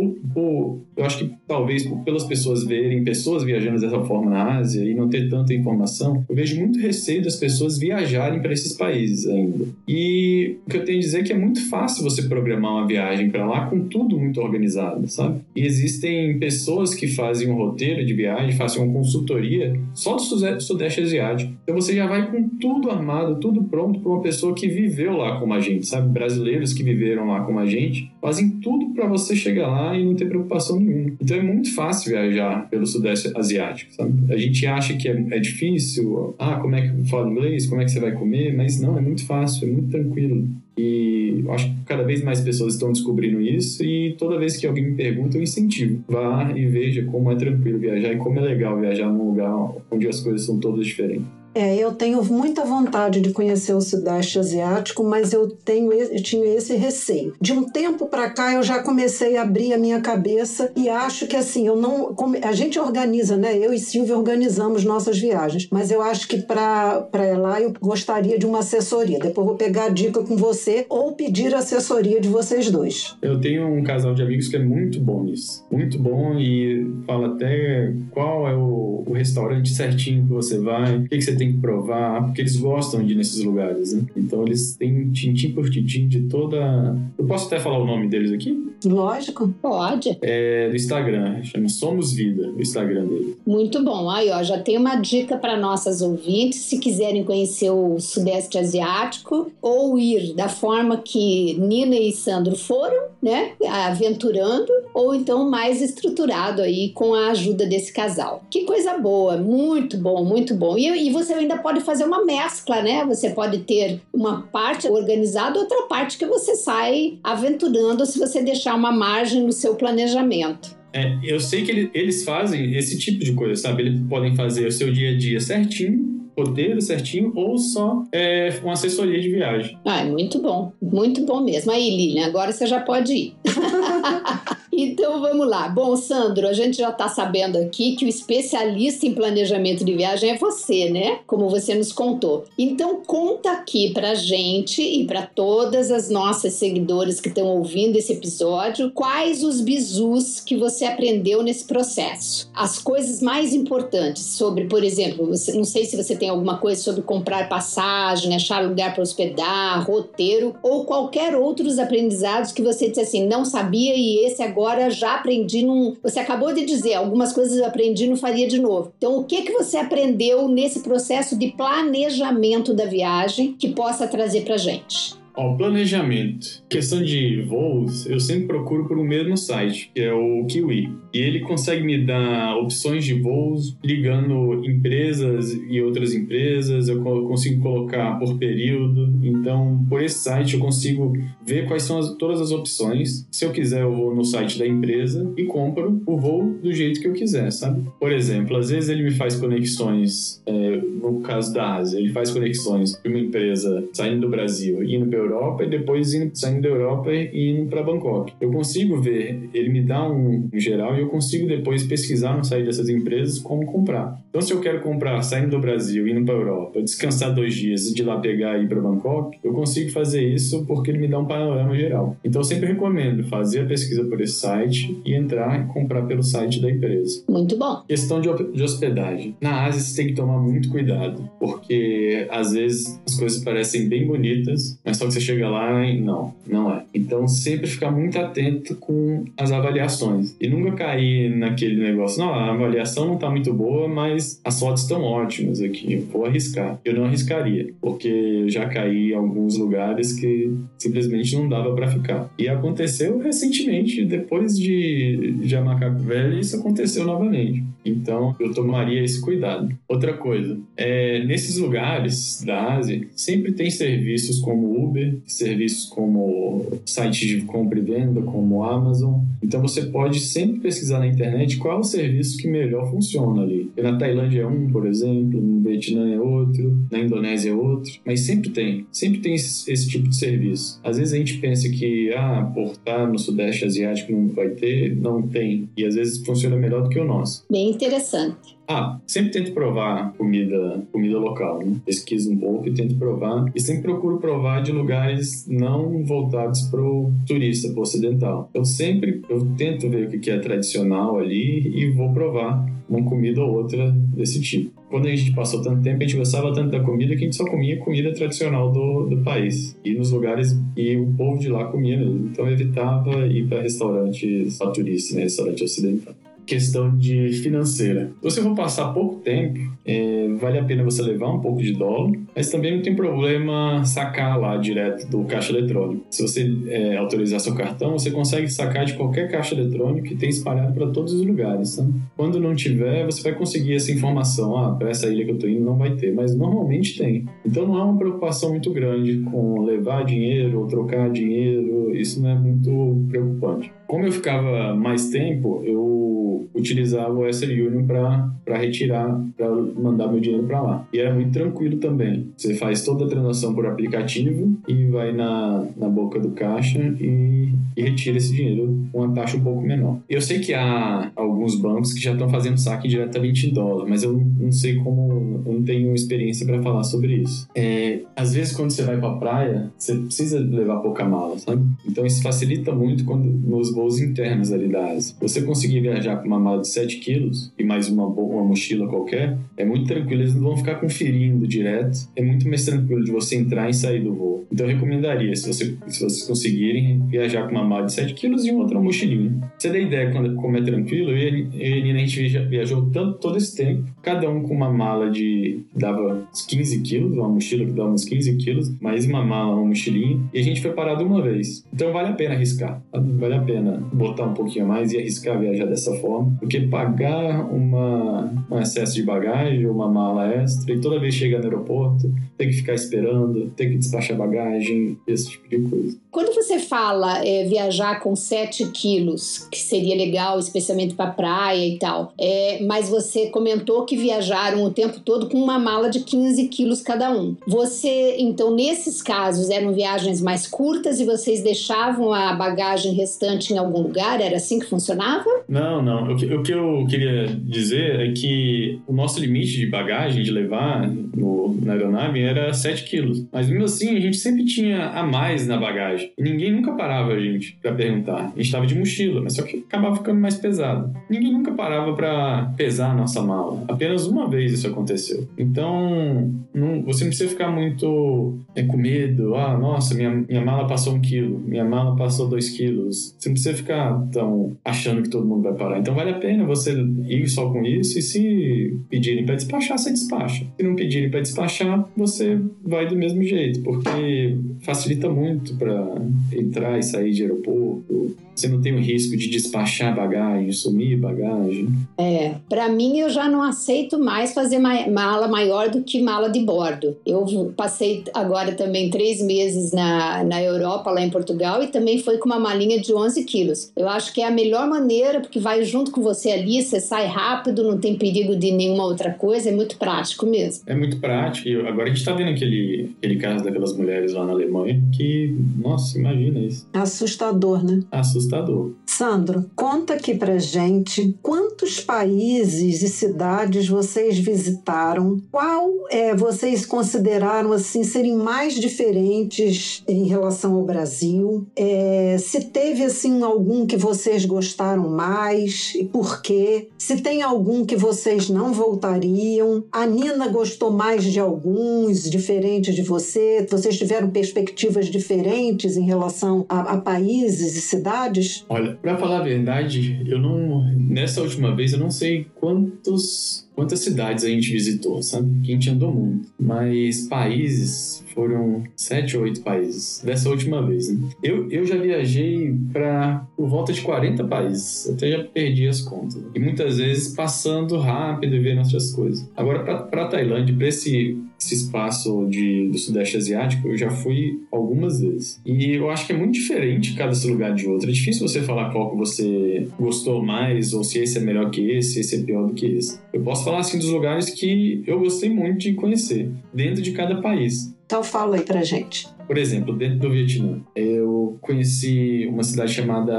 Eu acho que talvez pelas pessoas verem pessoas viajando dessa forma na Ásia e não ter tanta informação, eu vejo muito receio das pessoas viajarem para esses países ainda. E o que eu tenho a dizer é que é muito fácil você programar uma viagem para lá com tudo muito organizado, sabe? E existem pessoas que fazem um roteiro de viagem, fazem uma consultoria só do Sudeste Asiático. Então você já vai com tudo tudo armado, tudo pronto para uma pessoa que viveu lá como a gente, sabe? Brasileiros que viveram lá como a gente, fazem tudo para você chegar lá e não ter preocupação nenhuma. Então é muito fácil viajar pelo Sudeste Asiático, sabe? A gente acha que é, é difícil, ah, como é que fala inglês, como é que você vai comer, mas não, é muito fácil, é muito tranquilo. E acho que cada vez mais pessoas estão descobrindo isso e toda vez que alguém me pergunta, eu incentivo. Vá e veja como é tranquilo viajar e como é legal viajar num lugar onde as coisas são todas diferentes. É, eu tenho muita vontade de conhecer o Sudeste Asiático, mas eu tenho eu tinha esse receio. De um tempo para cá eu já comecei a abrir a minha cabeça e acho que assim, eu não a gente organiza, né? Eu e Silvia organizamos nossas viagens, mas eu acho que para lá eu gostaria de uma assessoria. Depois vou pegar a dica com você ou pedir assessoria de vocês dois. Eu tenho um casal de amigos que é muito bom nisso. Muito bom e fala até qual é o, o restaurante certinho que você vai, o que, que você tem tem que provar, porque eles gostam de ir nesses lugares, né? Então eles têm tintim por tintim de toda. Eu posso até falar o nome deles aqui? Lógico. Pode. É do Instagram, chama Somos Vida, o Instagram dele. Muito bom. Aí, ó, já tem uma dica para nossas ouvintes, se quiserem conhecer o Sudeste Asiático ou ir da forma que Nina e Sandro foram, né? Aventurando, ou então mais estruturado aí com a ajuda desse casal. Que coisa boa, muito bom, muito bom. E, e você ainda pode fazer uma mescla, né? Você pode ter uma parte organizada, outra parte que você sai aventurando se você deixar uma margem no seu planejamento. É, eu sei que ele, eles fazem esse tipo de coisa, sabe? Eles podem fazer o seu dia a dia certinho, roteiro certinho, ou só é, uma assessoria de viagem. Ah, é muito bom. Muito bom mesmo. Aí, Lilian, agora você já pode ir. Então vamos lá. Bom, Sandro, a gente já está sabendo aqui que o especialista em planejamento de viagem é você, né? Como você nos contou. Então conta aqui pra gente e para todas as nossas seguidoras que estão ouvindo esse episódio, quais os bizus que você aprendeu nesse processo. As coisas mais importantes sobre, por exemplo, você, não sei se você tem alguma coisa sobre comprar passagem, achar lugar para hospedar, roteiro ou qualquer outros aprendizados que você disse assim, não sabia e esse agora agora já aprendi num. Você acabou de dizer, algumas coisas eu aprendi não faria de novo. Então, o que, que você aprendeu nesse processo de planejamento da viagem que possa trazer pra gente? Ó, planejamento. Questão de voos, eu sempre procuro por um mesmo site, que é o Kiwi. E ele consegue me dar opções de voos ligando empresas e outras empresas. Eu consigo colocar por período. Então, por esse site, eu consigo ver quais são as, todas as opções. Se eu quiser, eu vou no site da empresa e compro o voo do jeito que eu quiser, sabe? Por exemplo, às vezes ele me faz conexões, é, no caso da Ásia, ele faz conexões de uma empresa saindo do Brasil e indo para Europa e depois indo, saindo da Europa e indo para Bangkok. Eu consigo ver, ele me dá um, um, geral e eu consigo depois pesquisar no site dessas empresas como comprar. Então, se eu quero comprar saindo do Brasil, indo para Europa, descansar dois dias e de lá pegar e ir para Bangkok, eu consigo fazer isso porque ele me dá um panorama geral. Então, eu sempre recomendo fazer a pesquisa por esse site e entrar e comprar pelo site da empresa. Muito bom. Questão de, de hospedagem. Na Ásia, você tem que tomar muito cuidado, porque às vezes as coisas parecem bem bonitas, mas só que você chega lá não, não é. Então sempre ficar muito atento com as avaliações e nunca cair naquele negócio, não, a avaliação não está muito boa, mas as fotos estão ótimas aqui, vou arriscar. Eu não arriscaria, porque eu já caí em alguns lugares que simplesmente não dava para ficar. E aconteceu recentemente, depois de, de Macaco Velho, isso aconteceu novamente. Então eu tomaria esse cuidado. Outra coisa, é, nesses lugares da Ásia sempre tem serviços como Uber serviços como sites de compra e venda, como Amazon. Então você pode sempre pesquisar na internet qual é o serviço que melhor funciona ali. Na Tailândia é um, por exemplo, no Vietnã é outro, na Indonésia é outro, mas sempre tem, sempre tem esse, esse tipo de serviço. Às vezes a gente pensa que, ah, por estar no Sudeste Asiático não vai ter, não tem. E às vezes funciona melhor do que o nosso. Bem interessante. Ah, sempre tento provar comida, comida local, né? Pesquiso um pouco e tento provar. E sempre procuro provar de lugares não voltados para o turista, para o ocidental. Eu sempre eu tento ver o que é tradicional ali e vou provar uma comida ou outra desse tipo. Quando a gente passou tanto tempo, a gente gostava tanto da comida que a gente só comia comida tradicional do, do país. E nos lugares, e o povo de lá comia. Então eu evitava ir para restaurantes só turistas, né? Restaurante ocidental questão de financeira. Se você for passar pouco tempo, é, vale a pena você levar um pouco de dólar, mas também não tem problema sacar lá direto do caixa eletrônico. Se você é, autorizar seu cartão, você consegue sacar de qualquer caixa eletrônico que tem espalhado para todos os lugares. Tá? Quando não tiver, você vai conseguir essa informação. Ah, para essa ilha que eu estou indo não vai ter, mas normalmente tem. Então não é uma preocupação muito grande com levar dinheiro ou trocar dinheiro, isso não é muito preocupante. Como eu ficava mais tempo, eu utilizava o Western Union para retirar, para mandar meu dinheiro para lá. E era muito tranquilo também. Você faz toda a transação por aplicativo e vai na, na boca do caixa e, e retira esse dinheiro com uma taxa um pouco menor. Eu sei que há alguns bancos que já estão fazendo saque diretamente em dólar, mas eu não sei como, eu não tenho experiência para falar sobre isso. É, às vezes, quando você vai para a praia, você precisa levar pouca mala, sabe? Então, isso facilita muito quando nos voos internos ali da Ásia. Você conseguir viajar com uma mala de 7 quilos e mais uma, uma mochila qualquer, é muito tranquilo, eles não vão ficar conferindo direto, é muito mais tranquilo de você entrar e sair do voo. Então eu recomendaria, se, você, se vocês conseguirem, viajar com uma mala de 7 quilos e uma outra mochilinha. Você tem ideia quando, como é tranquilo? Eu e a Nina, a gente viajou tanto, todo esse tempo, cada um com uma mala de dava uns 15 quilos, uma mochila que dava uns 15 quilos, mais uma mala, uma mochilinha, e a gente foi parado uma vez. Então vale a pena arriscar, vale a pena botar um pouquinho mais e arriscar viajar dessa forma, porque pagar uma, um excesso de bagagem, uma mala extra, e toda vez chegar no aeroporto, ter que ficar esperando, ter que despachar bagagem, esse tipo de coisa. Quando você fala é, viajar com 7 quilos, que seria legal, especialmente para praia e tal, é, mas você comentou que viajaram o tempo todo com uma mala de 15 quilos cada um. Você, então, nesses casos, eram viagens mais curtas e vocês deixavam a bagagem restante em algum lugar? Era assim que funcionava? Não, não. O que, o que eu queria dizer é que o nosso limite de bagagem de levar no, na aeronave era 7 quilos. Mas mesmo assim, a gente sempre tinha a mais na bagagem. E ninguém nunca parava a gente para perguntar. A gente estava de mochila, mas só que acabava ficando mais pesado. Ninguém nunca parava para pesar a nossa mala. Apenas uma vez isso aconteceu. Então, não, você não precisa ficar muito é, com medo. Ah, nossa, minha, minha mala passou um quilo, minha mala passou dois quilos. Você não precisa ficar tão achando que todo mundo vai parar. Então, vale a pena você ir só com isso e se pedirem para despachar, você despacha. Se não pedirem para despachar, você vai do mesmo jeito, porque facilita muito para entrar e sair de aeroporto. Você não tem o risco de despachar bagagem, sumir bagagem. É, para mim eu já não aceito mais fazer mala maior do que mala de bordo. Eu passei agora também três meses na, na Europa, lá em Portugal, e também foi com uma malinha de 11 quilos. Eu acho que é a melhor maneira, porque vai junto com você ali, você sai rápido, não tem perigo de nenhuma outra coisa, é muito prático mesmo. É muito prático. E agora a gente tá vendo aquele, aquele caso daquelas mulheres lá na Alemanha que, nossa, imagina isso. Assustador, né? Assustador. Sandro, conta aqui pra gente quantos países e cidades vocês visitaram, qual é, vocês consideraram assim serem mais diferentes em relação ao Brasil, é, se teve assim algum que vocês gostaram mais e por quê, se tem algum que vocês não voltariam, a Nina gostou mais de alguns, diferentes de você, vocês tiveram perspectivas diferentes em relação a, a países e cidades? Olha, para falar a verdade, eu não. Nessa última vez, eu não sei quantos quantas cidades a gente visitou, sabe? Que a gente andou muito. Mas países foram sete ou oito países dessa última vez. Né? Eu, eu já viajei para por volta de 40 países, até já perdi as contas. E muitas vezes passando rápido e vendo outras coisas. Agora, para Tailândia, para esse, esse espaço de, do Sudeste Asiático, eu já fui algumas vezes. E eu acho que é muito diferente cada lugar de outro. É difícil você falar qual que você gostou mais, ou se esse é melhor que esse, esse é pior do que esse. Eu posso falar assim dos lugares que eu gostei muito de conhecer, dentro de cada país. Então fala aí pra gente. Por exemplo, dentro do Vietnã, eu conheci uma cidade chamada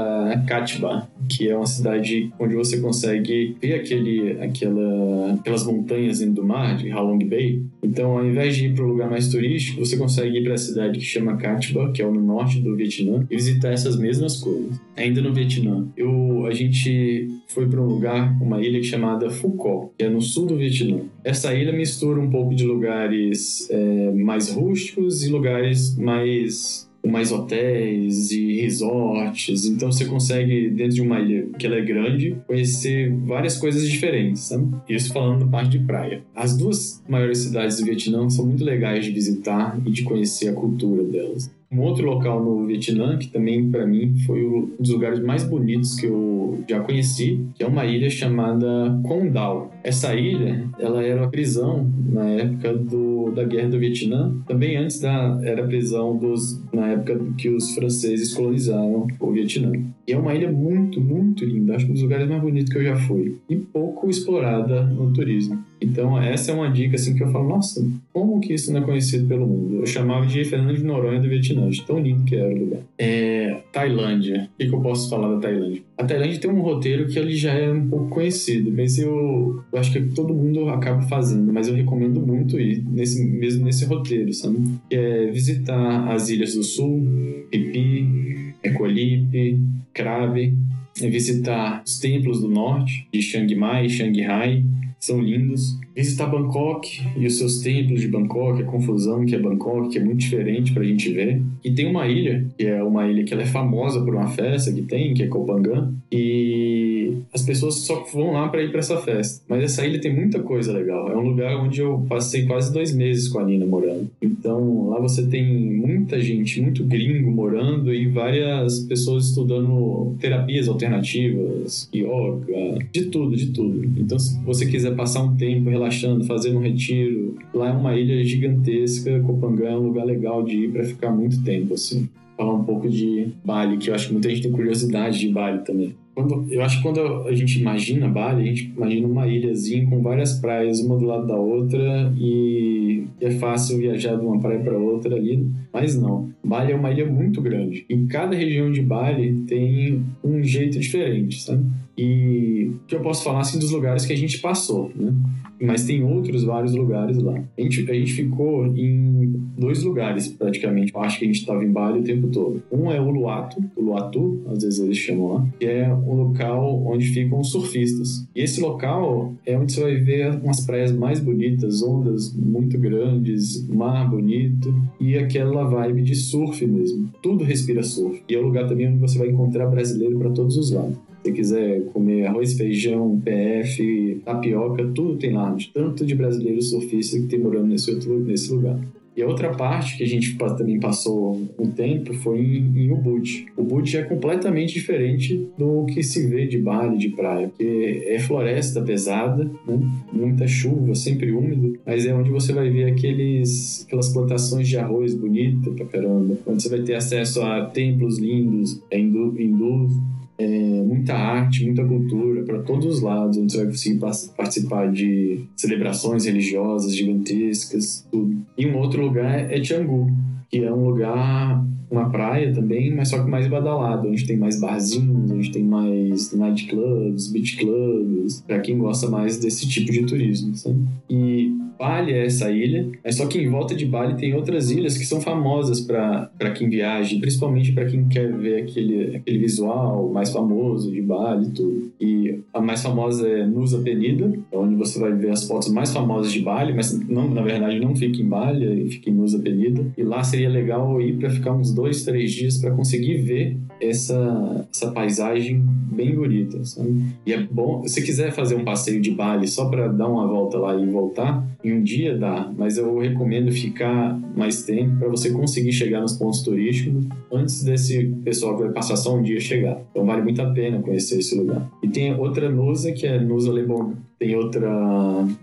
Katba, que é uma cidade onde você consegue ver aquele, aquela, aquelas montanhas dentro do mar, de Halong Bay. Então, ao invés de ir para um lugar mais turístico, você consegue ir para a cidade que chama Katba, que é no norte do Vietnã, e visitar essas mesmas coisas. Ainda no Vietnã, eu, a gente foi para um lugar, uma ilha chamada Phu que é no sul do Vietnã. Essa ilha mistura um pouco de lugares é, mais rústicos e lugares mais mais hotéis e resorts, então você consegue dentro de uma ilha que ela é grande conhecer várias coisas diferentes, sabe? Isso falando da parte de praia. As duas maiores cidades do Vietnã são muito legais de visitar e de conhecer a cultura delas. Um outro local no Vietnã, que também para mim foi um dos lugares mais bonitos que eu já conheci, que é uma ilha chamada Condal. Essa ilha, ela era uma prisão na época do, da Guerra do Vietnã, também antes da era prisão dos na época que os franceses colonizaram o Vietnã. E é uma ilha muito, muito linda, acho que um dos lugares mais bonitos que eu já fui e pouco explorada no turismo. Então, essa é uma dica assim que eu falo, nossa, como que isso não é conhecido pelo mundo? Eu chamava de Fernando de Noronha do Vietnã, de tão lindo que era o lugar. É, Tailândia. O que, que, eu posso falar da Tailândia? A Tailândia tem um roteiro que ele já é um pouco conhecido, mas eu, eu acho que todo mundo acaba fazendo, mas eu recomendo muito ir, nesse, mesmo nesse roteiro, sabe? Que é visitar as ilhas do sul, Pipi, Ecolipe, Krabi, é visitar os templos do norte, de Chiang Mai, Shanghai, são lindos. Visitar Bangkok e os seus templos de Bangkok, a confusão que é Bangkok, que é muito diferente pra gente ver. E tem uma ilha, que é uma ilha que ela é famosa por uma festa que tem, que é Kopangan, e as pessoas só vão lá para ir para essa festa. Mas essa ilha tem muita coisa legal. É um lugar onde eu passei quase dois meses com a Nina morando. Então lá você tem muita gente, muito gringo morando e várias pessoas estudando terapias alternativas, yoga, de tudo, de tudo. Então se você quiser passar um tempo relaxando, fazendo um retiro. Lá é uma ilha gigantesca, Copangã é um lugar legal de ir para ficar muito tempo, assim. Falar um pouco de Bali, que eu acho que muita gente tem curiosidade de Bali também. quando, eu acho que quando a gente imagina Bali, a gente imagina uma ilhazinha com várias praias, uma do lado da outra, e, é fácil viajar de uma praia para outra ali, mas não. Bali é uma ilha muito grande. E cada região de Bali tem um jeito diferente, sabe? E o que eu posso falar assim dos lugares que a gente passou, né? Mas tem outros vários lugares lá. A gente, a gente ficou em dois lugares praticamente. Eu acho que a gente estava em Bali o tempo todo. Um é o Luato, o Luatu, às vezes eles chamam lá, que é um local onde ficam surfistas. E esse local é onde você vai ver umas praias mais bonitas, ondas muito grandes, mar bonito e aquela vibe de surf mesmo. Tudo respira surf. E é o lugar também onde você vai encontrar brasileiro para todos os lados você quiser comer arroz, feijão, PF, tapioca, tudo tem lá, tanto de brasileiros surfistas que tem morando nesse, outro, nesse lugar. E a outra parte que a gente também passou um tempo foi em, em Ubud. Ubud é completamente diferente do que se vê de Bali, de praia, porque é floresta pesada, né? muita chuva, sempre úmido, mas é onde você vai ver aqueles, aquelas plantações de arroz bonita pra caramba, onde você vai ter acesso a templos lindos, hindu, hindus, é, muita arte, muita cultura para todos os lados, você vai conseguir participar de celebrações religiosas gigantescas, tudo. E um outro lugar é Canggu, que é um lugar, uma praia também, mas só que mais badalado, onde tem mais barzinhos, onde tem mais nightclubs, beach clubs, para quem gosta mais desse tipo de turismo, sabe? E Bali é essa ilha, mas só que em volta de Bali tem outras ilhas que são famosas para quem viaja, principalmente para quem quer ver aquele, aquele visual mais famoso de Bali e tudo. E a mais famosa é Nusa Penida, onde você vai ver as fotos mais famosas de Bali, mas não, na verdade não fica em Bali, fica em Nusa Penida. E lá seria legal ir para ficar uns dois, três dias para conseguir ver essa, essa paisagem bem bonita, sabe? E é bom, se quiser fazer um passeio de Bali só para dar uma volta lá e voltar, em um dia dá, mas eu recomendo ficar mais tempo para você conseguir chegar nos pontos turísticos antes desse pessoal que vai passar só um dia chegar. Então vale muito a pena conhecer esse lugar. E tem outra Nusa, que é Nusa Lebong. Tem outra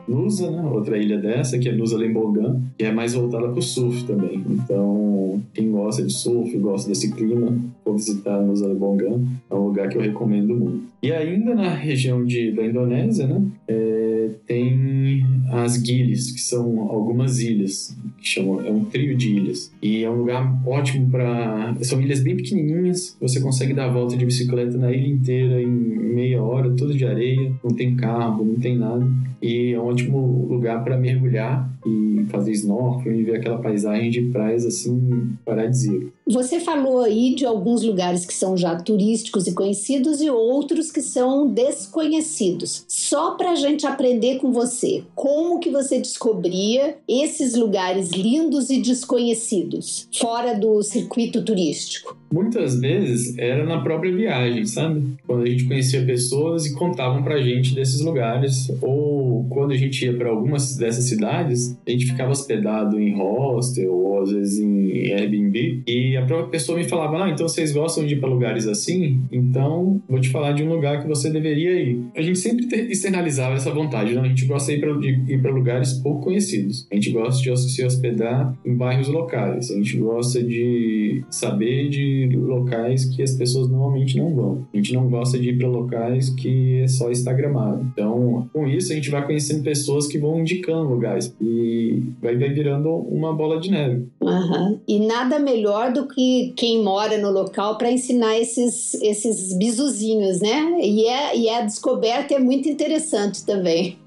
Nusa, né? outra ilha dessa, que é Nusa Lembogan, que é mais voltada para o surf também. Então, quem gosta de surf, gosta desse clima, for visitar Nusa Lembogan, é um lugar que eu recomendo muito. E ainda na região de, da Indonésia, né? É, tem as Gilis, que são algumas ilhas, que chamam, é um trio de ilhas. E é um lugar ótimo para. São ilhas bem pequenininhas, você consegue dar a volta de bicicleta na ilha inteira em meia hora, tudo de areia, não tem carro, não tem nada. E é um ótimo lugar para mergulhar e fazer snorkel e ver aquela paisagem de praias assim paradisíacas. Você falou aí de alguns lugares que são já turísticos e conhecidos e outros que são desconhecidos. Só para a gente aprender com você, como que você descobria esses lugares lindos e desconhecidos fora do circuito turístico? Muitas vezes era na própria viagem, sabe? Quando a gente conhecia pessoas e contavam pra gente desses lugares, ou quando a gente ia para algumas dessas cidades, a gente ficava hospedado em hostel ou às vezes em Airbnb e a própria pessoa me falava: "Ah, então vocês gostam de ir para lugares assim? Então vou te falar de um lugar que você deveria ir". A gente sempre externalizava essa vontade, não? A gente gosta de ir para lugares pouco conhecidos. A gente gosta de se hospedar em bairros locais. A gente gosta de saber de locais que as pessoas normalmente não vão. A gente não gosta de ir para locais que é só instagramado. Então, com isso a gente vai conhecendo pessoas que vão indicando lugares e vai, vai virando uma bola de neve. Uhum. E nada melhor do que quem mora no local para ensinar esses, esses bisuzinhos, né? E, é, e é a descoberta é muito interessante também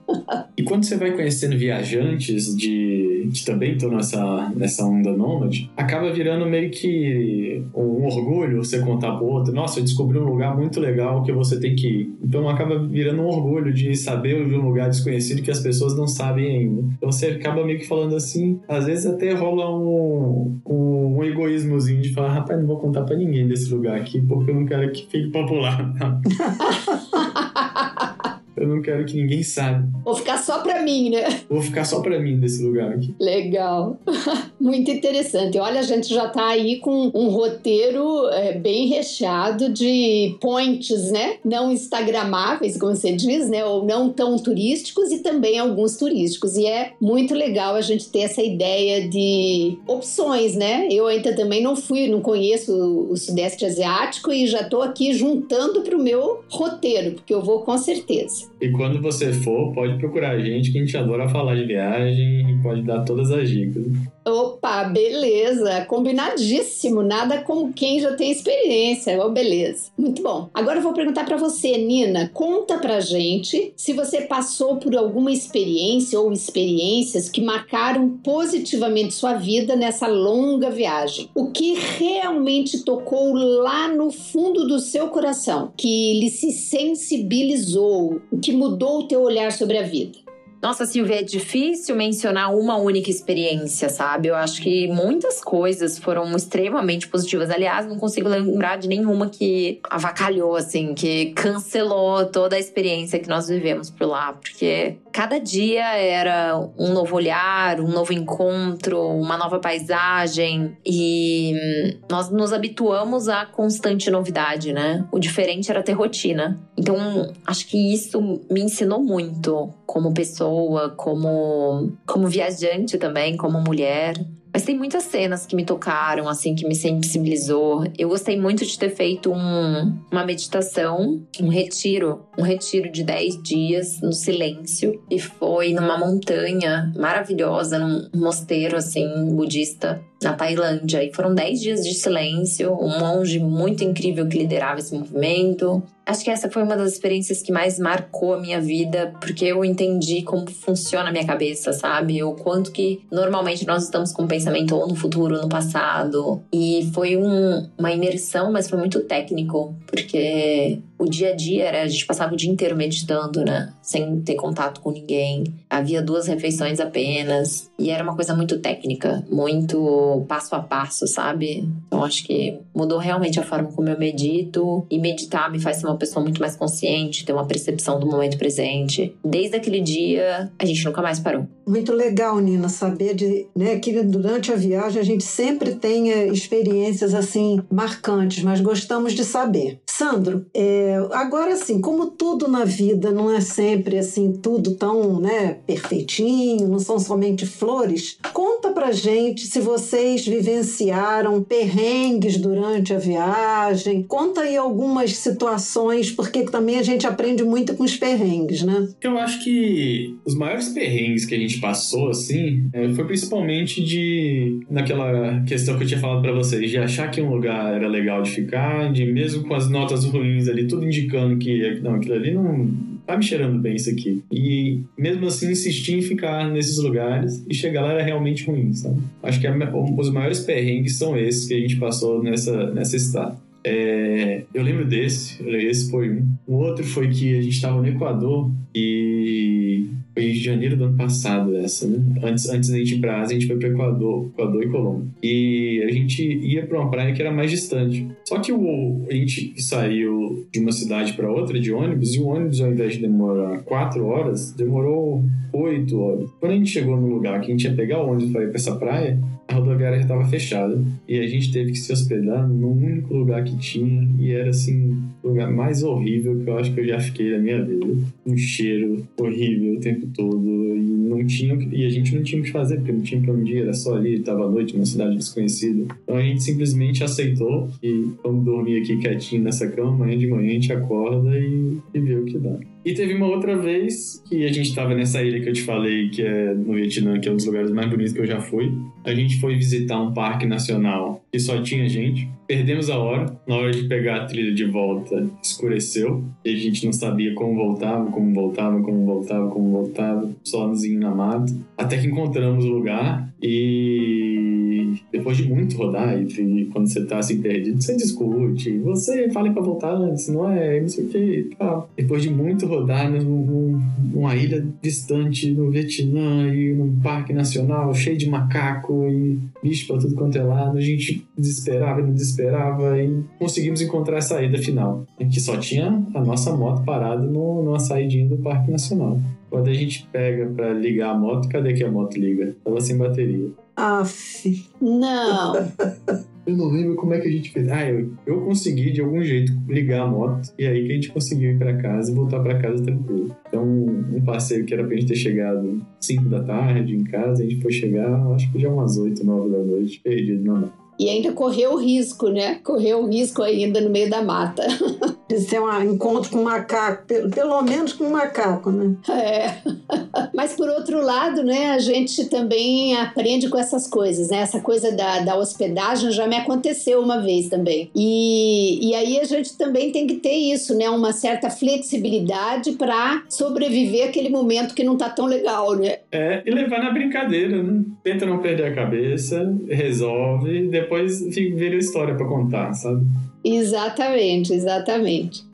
e quando você vai conhecendo viajantes de, que também estão nessa, nessa onda nômade, acaba virando meio que um orgulho você contar pro outro, nossa, eu descobri um lugar muito legal que você tem que ir. Então acaba virando um orgulho de saber de um lugar desconhecido que as pessoas não sabem ainda. Então você acaba meio que falando assim, às vezes até rola um, um, um egoísmozinho de falar, rapaz, não vou contar para ninguém desse lugar aqui porque eu não quero que fique popular. eu não quero que ninguém saiba. Vou ficar só pra mim, né? Vou ficar só pra mim desse lugar aqui. Legal. Muito interessante. Olha, a gente já tá aí com um roteiro é, bem recheado de points, né? Não instagramáveis, como você diz, né? Ou não tão turísticos e também alguns turísticos. E é muito legal a gente ter essa ideia de opções, né? Eu ainda também não fui, não conheço o Sudeste Asiático e já tô aqui juntando pro meu roteiro, porque eu vou com certeza. E quando você for, pode procurar a gente, que a gente adora falar de viagem e pode dar todas as dicas. Opa, beleza, combinadíssimo. Nada como quem já tem experiência. Oh, beleza. Muito bom. Agora eu vou perguntar para você, Nina. Conta pra gente se você passou por alguma experiência ou experiências que marcaram positivamente sua vida nessa longa viagem. O que realmente tocou lá no fundo do seu coração, que lhe se sensibilizou, que mudou o teu olhar sobre a vida? Nossa, Silvia, é difícil mencionar uma única experiência, sabe? Eu acho que muitas coisas foram extremamente positivas. Aliás, não consigo lembrar de nenhuma que avacalhou, assim, que cancelou toda a experiência que nós vivemos por lá. Porque cada dia era um novo olhar, um novo encontro, uma nova paisagem. E nós nos habituamos à constante novidade, né? O diferente era ter rotina. Então, acho que isso me ensinou muito como pessoa, como, como viajante também, como mulher. Mas tem muitas cenas que me tocaram, assim, que me sensibilizou. Eu gostei muito de ter feito um, uma meditação, um retiro, um retiro de 10 dias no silêncio. E foi numa montanha maravilhosa, num mosteiro, assim, budista, na Tailândia. E foram 10 dias de silêncio, um monge muito incrível que liderava esse movimento. Acho que essa foi uma das experiências que mais marcou a minha vida, porque eu entendi como funciona a minha cabeça, sabe? O quanto que normalmente nós estamos com pensamento ou no futuro ou no passado. E foi um, uma imersão, mas foi muito técnico, porque o dia a dia era a gente passava o dia inteiro meditando, né? Sem ter contato com ninguém. Havia duas refeições apenas. E era uma coisa muito técnica, muito passo a passo, sabe? Então acho que mudou realmente a forma como eu medito. E meditar me faz ser uma pessoa muito mais consciente, ter uma percepção do momento presente. Desde aquele dia, a gente nunca mais parou. Muito legal, Nina, saber de, né, que durante a viagem a gente sempre tenha experiências assim marcantes, mas gostamos de saber. Sandro, é, agora sim, como tudo na vida não é sempre assim tudo tão, né, perfeitinho, não são somente flores. Conta pra gente se vocês vivenciaram perrengues durante a viagem. Conta aí algumas situações, porque também a gente aprende muito com os perrengues, né? Eu acho que os maiores perrengues que a gente passou, assim, é, foi principalmente de. naquela questão que eu tinha falado para vocês, de achar que um lugar era legal de ficar, de mesmo com as notas ruins ali, tudo indicando que não, aquilo ali não tá me cheirando bem isso aqui. E mesmo assim insistir em ficar nesses lugares e chegar lá era realmente ruim, sabe? Acho que os maiores perrengues são esses que a gente passou nessa, nessa estada. É, eu lembro desse, esse foi um. O outro foi que a gente estava no Equador e foi em janeiro do ano passado essa, né? Antes, antes da gente ir pra Ásia, a gente foi para Equador, Equador e Colômbia. E a gente ia para uma praia que era mais distante. Só que o, a gente saiu de uma cidade para outra de ônibus e o ônibus, ao invés de demorar quatro horas, demorou oito horas. Quando a gente chegou no lugar que a gente ia pegar o ônibus para ir para essa praia, a rodoviária estava fechada e a gente teve que se hospedar no único lugar que tinha e era assim o lugar mais horrível que eu acho que eu já fiquei na minha vida. Um cheiro horrível o tempo todo e não tinha e a gente não tinha o que fazer porque não tinha para onde ir, era só ali, estava à noite, numa cidade desconhecida. Então a gente simplesmente aceitou e vamos dormir aqui quietinho nessa cama, amanhã de manhã a gente acorda e, e vê o que dá. E teve uma outra vez que a gente estava nessa ilha que eu te falei, que é no Vietnã, que é um dos lugares mais bonitos que eu já fui. A gente foi visitar um parque nacional que só tinha gente. Perdemos a hora. Na hora de pegar a trilha de volta, escureceu. E a gente não sabia como voltava, como voltava, como voltava, como voltava. Sozinho na mata. Até que encontramos o lugar e depois de muito rodar, e, quando você tá assim perdido, você discute, você fala pra voltar antes, não é? Não sei o que. Depois de muito rodar num, numa ilha distante no Vietnã e num parque nacional cheio de macaco e bicho pra tudo quanto é lado, a gente desesperava e não desesperava e conseguimos encontrar a saída final. Que só tinha a nossa moto parada no, numa saidinha do Parque Nacional. Quando a gente pega para ligar a moto, cadê que a moto liga? Tava sem bateria. Aff. Não. eu não lembro como é que a gente fez. Ah, eu, eu consegui de algum jeito ligar a moto e aí que a gente conseguiu ir para casa e voltar para casa tranquilo. Então, um passeio que era pra gente ter chegado 5 da tarde em casa, a gente foi chegar, acho que já umas 8, 9 da noite, perdido na mão. E ainda correu o risco, né? Correu o risco ainda no meio da mata. De ser um encontro com um macaco, pelo, pelo menos com um macaco, né? É. Mas por outro lado, né, a gente também aprende com essas coisas, né? Essa coisa da, da hospedagem já me aconteceu uma vez também. E, e aí a gente também tem que ter isso, né? Uma certa flexibilidade para sobreviver aquele momento que não tá tão legal, né? É, e levar na brincadeira, né? Tenta não perder a cabeça, resolve, depois vira história para contar, sabe? Exatamente, exatamente.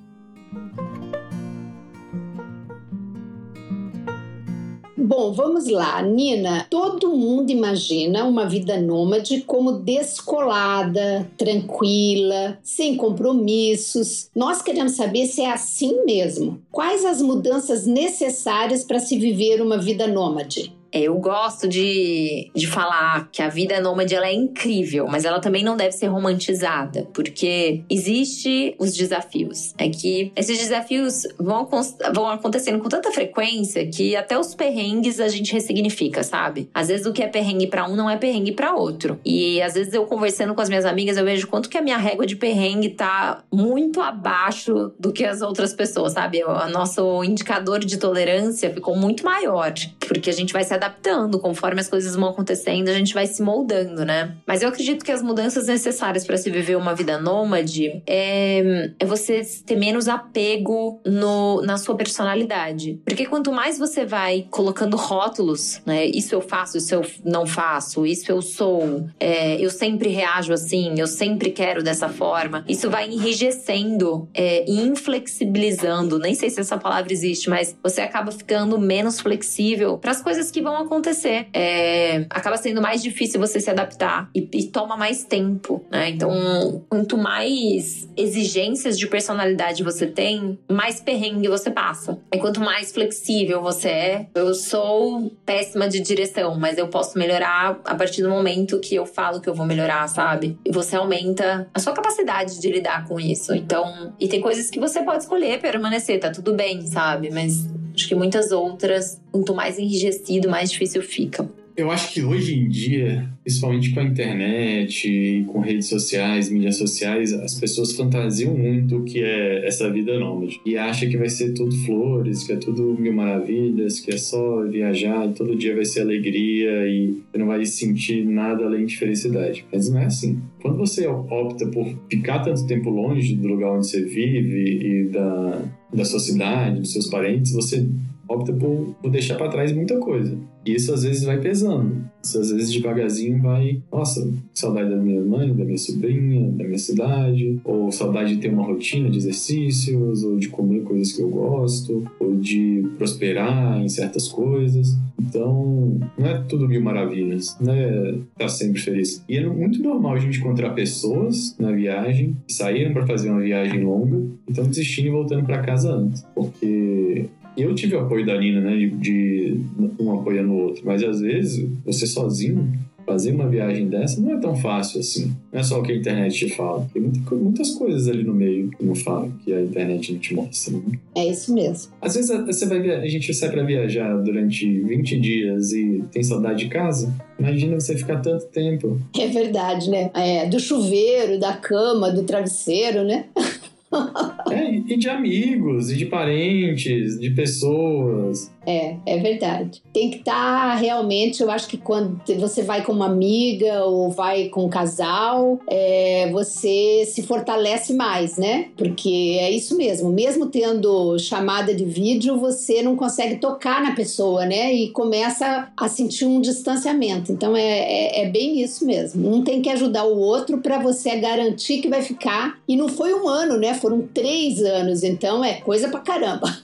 Bom, vamos lá, Nina. Todo mundo imagina uma vida nômade como descolada, tranquila, sem compromissos. Nós queremos saber se é assim mesmo. Quais as mudanças necessárias para se viver uma vida nômade? Eu gosto de, de falar que a vida nômade ela é incrível, mas ela também não deve ser romantizada, porque existe os desafios. É que esses desafios vão, vão acontecendo com tanta frequência que até os perrengues a gente ressignifica, sabe? Às vezes o que é perrengue para um não é perrengue para outro. E às vezes eu conversando com as minhas amigas, eu vejo quanto que a minha régua de perrengue tá muito abaixo do que as outras pessoas, sabe? O nosso indicador de tolerância ficou muito maior, porque a gente vai se adaptando, conforme as coisas vão acontecendo, a gente vai se moldando, né? Mas eu acredito que as mudanças necessárias para se viver uma vida nômade é, é você ter menos apego no, na sua personalidade. Porque quanto mais você vai colocando rótulos, né? Isso eu faço, isso eu não faço, isso eu sou, é, eu sempre reajo assim, eu sempre quero dessa forma. Isso vai enrijecendo é, e inflexibilizando. Nem sei se essa palavra existe, mas você acaba ficando menos flexível para as coisas que vão vão acontecer. É, acaba sendo mais difícil você se adaptar e, e, toma mais tempo, né? Então, quanto mais exigências de personalidade você tem, mais perrengue você passa. E quanto mais flexível você é, eu sou péssima de direção, mas eu posso melhorar a partir do momento que eu falo que eu vou melhorar, sabe? E você aumenta a sua capacidade de lidar com isso. Então, e tem coisas que você pode escolher permanecer, tá tudo bem, sabe? Mas acho que muitas outras, quanto mais enrijecido, mais difícil fica. Eu acho que hoje em dia, principalmente com a internet, com redes sociais, mídias sociais, as pessoas fantasiam muito o que é essa vida nômade. E acham que vai ser tudo flores, que é tudo mil maravilhas, que é só viajar e todo dia vai ser alegria e você não vai sentir nada além de felicidade. Mas não é assim. Quando você opta por ficar tanto tempo longe do lugar onde você vive e da, da sua cidade, dos seus parentes, você opta por, deixar para trás muita coisa. Isso às vezes vai pesando. Isso às vezes devagarzinho vai, nossa, saudade da minha mãe, da minha sobrinha, da minha cidade, ou saudade de ter uma rotina de exercícios, ou de comer coisas que eu gosto, ou de prosperar em certas coisas. Então, não é tudo mil maravilhas, né? Tá sempre feliz. E é muito normal a gente encontrar pessoas na viagem que saíram para fazer uma viagem longa e estão desistindo e voltando para casa antes, porque eu tive apoio da Nina, né? De, um apoiando o outro. Mas às vezes, você sozinho, fazer uma viagem dessa não é tão fácil assim. Não é só o que a internet te fala. Tem muita, muitas coisas ali no meio que não fala, que a internet não te mostra. Né? É isso mesmo. Às vezes você vai, a gente sai para viajar durante 20 dias e tem saudade de casa. Imagina você ficar tanto tempo. É verdade, né? É, do chuveiro, da cama, do travesseiro, né? é, e, e de amigos, e de parentes, de pessoas. É, é verdade. Tem que estar tá realmente, eu acho que quando você vai com uma amiga ou vai com um casal, é, você se fortalece mais, né? Porque é isso mesmo. Mesmo tendo chamada de vídeo, você não consegue tocar na pessoa, né? E começa a sentir um distanciamento. Então é, é, é bem isso mesmo. Um tem que ajudar o outro para você garantir que vai ficar. E não foi um ano, né? Foram três anos. Então é coisa pra caramba.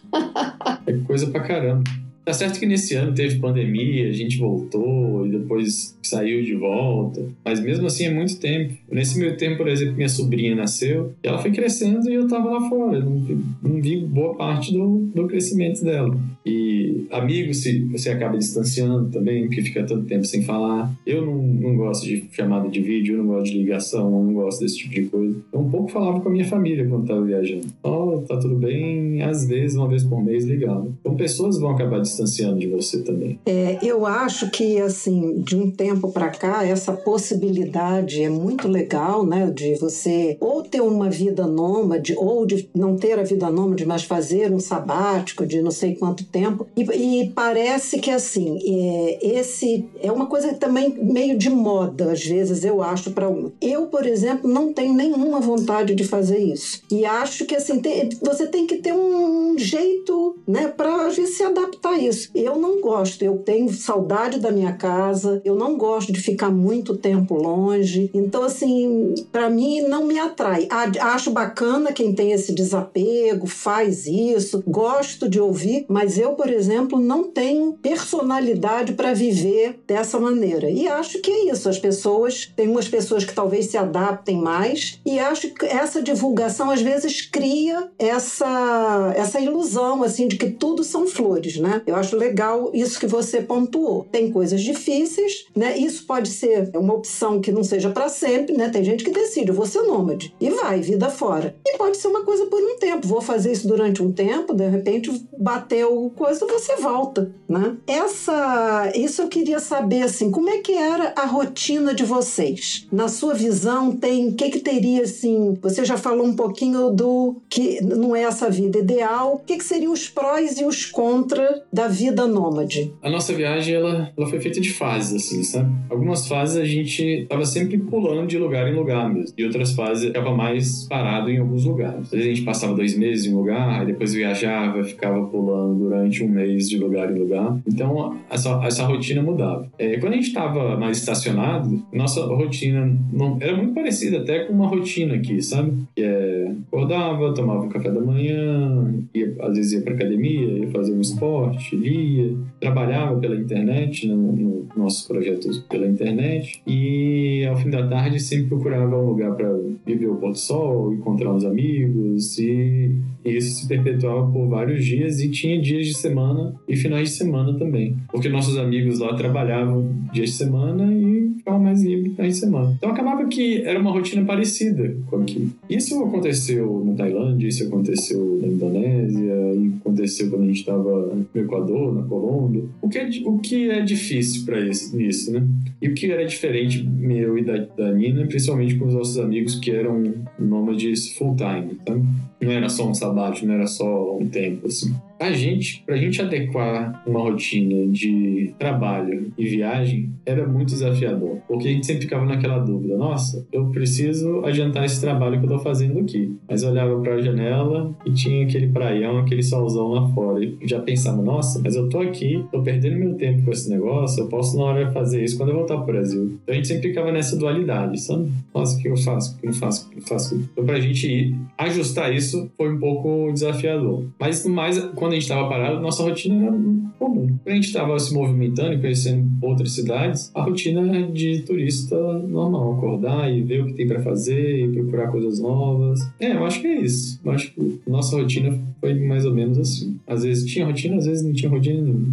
É coisa pra caramba. Tá certo que nesse ano teve pandemia, a gente voltou e depois saiu de volta, mas mesmo assim é muito tempo. Nesse meio tempo, por exemplo, minha sobrinha nasceu e ela foi crescendo e eu tava lá fora, não, não vi boa parte do, do crescimento dela. E amigos se você acaba distanciando também, porque fica tanto tempo sem falar. Eu não, não gosto de chamada de vídeo, eu não gosto de ligação, eu não gosto desse tipo de coisa. Eu um pouco falava com a minha família quando tava viajando. Oh, tá tudo bem, às vezes, uma vez por mês ligava. Então pessoas vão acabar distanciando distanciando de você também? É, eu acho que, assim, de um tempo para cá, essa possibilidade é muito legal, né? De você ou ter uma vida nômade, ou de não ter a vida nômade, mas fazer um sabático de não sei quanto tempo. E, e parece que, assim, é, esse é uma coisa também meio de moda, às vezes, eu acho, para um. Eu, por exemplo, não tenho nenhuma vontade de fazer isso. E acho que, assim, tem, você tem que ter um jeito, né, para se adaptar a isso Eu não gosto, eu tenho saudade da minha casa, eu não gosto de ficar muito tempo longe. Então, assim, para mim não me atrai. Acho bacana quem tem esse desapego, faz isso, gosto de ouvir, mas eu, por exemplo, não tenho personalidade para viver dessa maneira. E acho que é isso. As pessoas, tem umas pessoas que talvez se adaptem mais, e acho que essa divulgação às vezes cria essa, essa ilusão, assim, de que tudo são flores, né? Eu acho legal isso que você pontuou. Tem coisas difíceis, né? Isso pode ser uma opção que não seja para sempre, né? Tem gente que decide, vou ser nômade e vai, vida fora. E pode ser uma coisa por um tempo. Vou fazer isso durante um tempo, de repente bateu coisa, você volta, né? Essa, isso eu queria saber assim, como é que era a rotina de vocês? Na sua visão, tem o que que teria assim? Você já falou um pouquinho do que não é essa vida ideal. O que que seriam os prós e os contras da vida nômade? A nossa viagem, ela, ela foi feita de fases, assim, sabe? Algumas fases a gente tava sempre pulando de lugar em lugar mesmo. E outras fases ficava mais parado em alguns lugares. Às vezes a gente passava dois meses em um lugar, aí depois viajava, ficava pulando durante um mês de lugar em lugar. Então, essa, essa rotina mudava. É, quando a gente estava mais estacionado, nossa rotina não, era muito parecida até com uma rotina aqui, sabe? Que é, acordava, tomava um café da manhã, ia, às vezes ia pra academia, ia fazer um esporte, lia, trabalhava pela internet, no, no nossos projetos pela internet, e ao fim da tarde sempre procurava um lugar para viver o pôr do sol, encontrar uns amigos, e, e isso se perpetuava por vários dias, e tinha dias de semana e finais de semana também, porque nossos amigos lá trabalhavam dias de semana e ficavam mais livres finais de semana. Então acabava que era uma rotina parecida com aqui. Isso aconteceu na Tailândia, isso aconteceu na Indonésia, aconteceu quando a gente estava no Equador na Colômbia. O que é, o que é difícil para isso, né? E o que era diferente meu e da, da Nina, principalmente com os nossos amigos que eram nômades full-time, tá? Não era só um sabático, não era só um tempo, assim. A gente, pra gente adequar uma rotina de trabalho e viagem, era muito desafiador. Porque a gente sempre ficava naquela dúvida: nossa, eu preciso adiantar esse trabalho que eu tô fazendo aqui. Mas olhava pra janela e tinha aquele praião, aquele solzão lá fora. E já pensava: nossa, mas eu tô aqui, tô perdendo meu tempo com esse negócio, eu posso na hora fazer isso quando eu voltar pro Brasil. Então a gente sempre ficava nessa dualidade, sabe? Nossa, o que eu faço? O que eu faço? O que eu faço? Então pra gente ajustar isso foi um pouco desafiador. Mas mais, quando quando a gente estava parado, nossa rotina era comum. A gente estava se movimentando e conhecendo outras cidades, a rotina de turista normal, acordar e ver o que tem para fazer e procurar coisas novas. É, eu acho que é isso. Eu acho que nossa rotina foi mais ou menos assim. Às vezes tinha rotina, às vezes não tinha rotina nenhuma.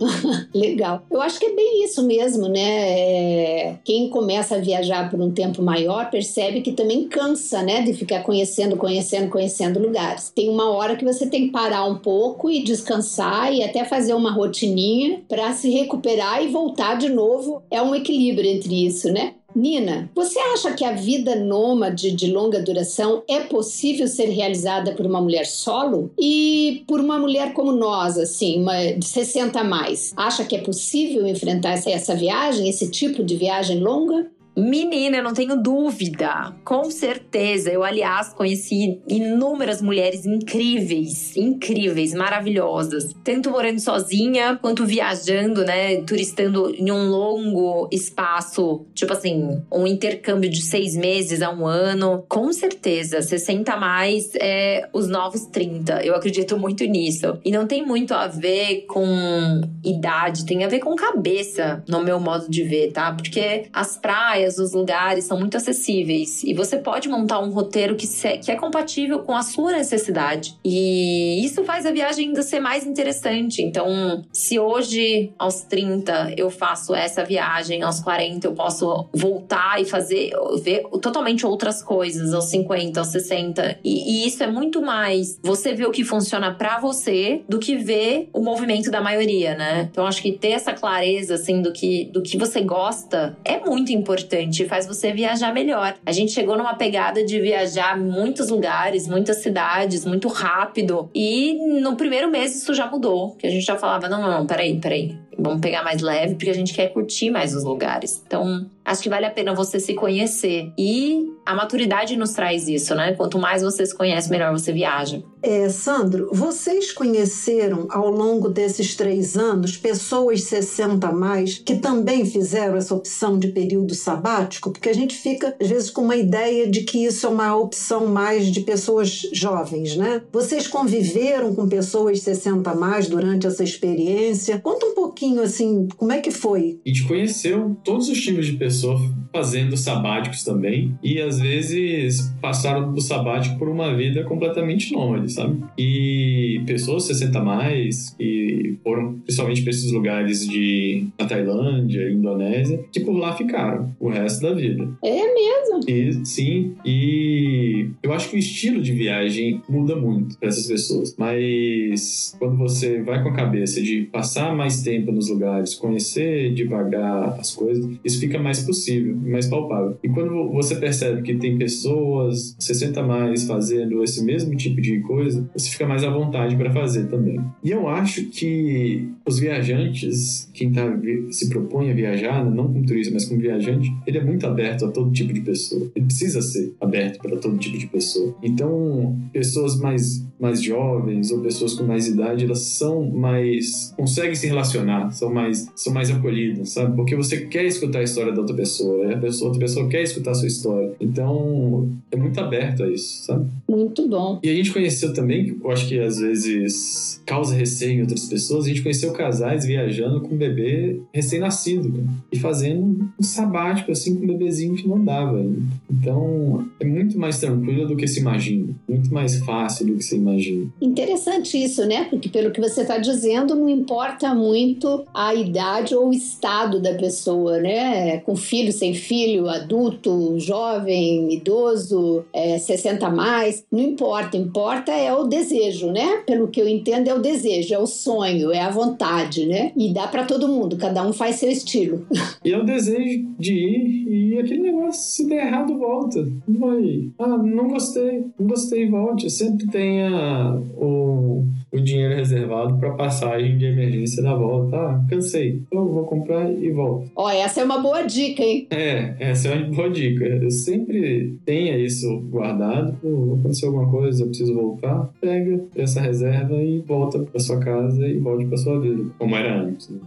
Legal. Eu acho que é bem isso mesmo, né? É... Quem começa a viajar por um tempo maior percebe que também cansa, né? De ficar conhecendo, conhecendo, conhecendo lugares. Tem uma hora que você tem que parar um pouco e descansar e até fazer uma rotininha para se recuperar e voltar de novo. É um equilíbrio entre isso, né? Nina, você acha que a vida nômade de longa duração é possível ser realizada por uma mulher solo? E por uma mulher como nós, assim, uma de 60 a mais, acha que é possível enfrentar essa, essa viagem, esse tipo de viagem longa? Menina, eu não tenho dúvida. Com certeza. Eu, aliás, conheci inúmeras mulheres incríveis, incríveis, maravilhosas. Tanto morando sozinha, quanto viajando, né? Turistando em um longo espaço, tipo assim, um intercâmbio de seis meses a um ano. Com certeza, 60 a mais é os novos 30. Eu acredito muito nisso. E não tem muito a ver com idade, tem a ver com cabeça, no meu modo de ver, tá? Porque as praias, praias, os lugares são muito acessíveis e você pode montar um roteiro que, se, que é compatível com a sua necessidade. E isso faz a viagem ainda ser mais interessante. Então, se hoje, aos 30, eu faço essa viagem, aos 40 eu posso voltar e fazer, ver totalmente outras coisas, aos 50, aos 60. E, e isso é muito mais você ver o que funciona para você do que ver o movimento da maioria, né? Então, acho que ter essa clareza, assim, do que, do que você gosta é muito importante importante, faz você viajar melhor. A gente chegou numa pegada de viajar muitos lugares, muitas cidades, muito rápido. E no primeiro mês isso já mudou. Que a gente já falava: não, não, não, peraí, peraí. Vamos pegar mais leve, porque a gente quer curtir mais os lugares. Então, acho que vale a pena você se conhecer. E a maturidade nos traz isso, né? Quanto mais você se conhece, melhor você viaja. É, Sandro, vocês conheceram ao longo desses três anos pessoas 60 a mais que também fizeram essa opção de período sabático? Porque a gente fica, às vezes, com uma ideia de que isso é uma opção mais de pessoas jovens, né? Vocês conviveram com pessoas 60 a mais durante essa experiência? Conta um pouquinho, assim, como é que foi? A gente conheceu todos os tipos de pessoas fazendo sabáticos também e às vezes passaram do sabático por uma vida completamente nômade, sabe? E pessoas 60 mais que foram principalmente para esses lugares de na Tailândia, Indonésia, que por lá ficaram o resto da vida. É mesmo? E, sim, e eu acho que o estilo de viagem muda muito para essas pessoas, mas quando você vai com a cabeça de passar mais tempo nos lugares, conhecer devagar as coisas, isso fica mais possível, mais palpável. E quando você percebe que tem pessoas 60 mais fazendo esse mesmo tipo de coisa, você fica mais à vontade para fazer também. E eu acho que os viajantes, quem tá, se propõe a viajar, não como turista, mas como viajante, ele é muito aberto a todo tipo de pessoa. Ele precisa ser aberto para todo tipo de pessoa. Então, pessoas mais, mais jovens ou pessoas com mais idade, elas são mais. conseguem se relacionar, são mais, são mais acolhidas, sabe? Porque você quer escutar a história da outra pessoa, né? a pessoa, outra pessoa quer escutar a sua história. Então, é muito aberto a isso, sabe? Muito bom. E a gente conheceu também, que eu acho que às vezes causa receio em outras pessoas, a gente conheceu casais viajando com um bebê recém-nascido e fazendo um sabático assim com um bebezinho que não dava. Então, é muito mais tranquilo do que se imagina, muito mais fácil do que se imagina. Interessante isso, né? Porque pelo que você está dizendo, não importa muito a idade ou o estado da pessoa, né? Com filho, sem filho, adulto, jovem, idoso, é, 60 a mais, não importa. Importa é o desejo, né? Pelo que eu entendo, é o desejo, é o sonho, é a vontade, né? E dá para todo mundo, cada um faz seu estilo. E é o desejo de ir e aquele negócio, se der errado, volta. Vai. Ah, não gostei, não gostei, volte. Sempre tenha o, o dinheiro reservado para passagem de emergência da volta. Ah, cansei, então vou comprar e volto. Ó, essa é uma boa dica, hein? É, essa é uma boa dica. Eu sempre tenha isso guardado. Pô, aconteceu alguma coisa, eu preciso voltar. Pega essa reserva e volta para sua casa e volte para sua vida, como era antes. Né?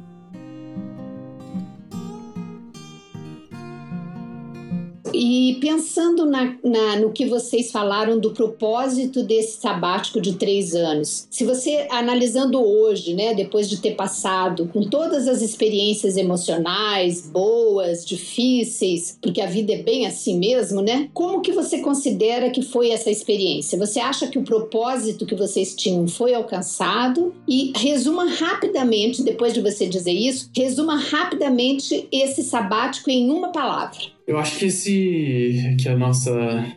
E pensando na, na, no que vocês falaram do propósito desse sabático de três anos, se você analisando hoje, né, depois de ter passado com todas as experiências emocionais, boas, difíceis, porque a vida é bem assim mesmo, né? Como que você considera que foi essa experiência? Você acha que o propósito que vocês tinham foi alcançado? E resuma rapidamente, depois de você dizer isso, resuma rapidamente esse sabático em uma palavra. Eu acho que esse. que a nossa.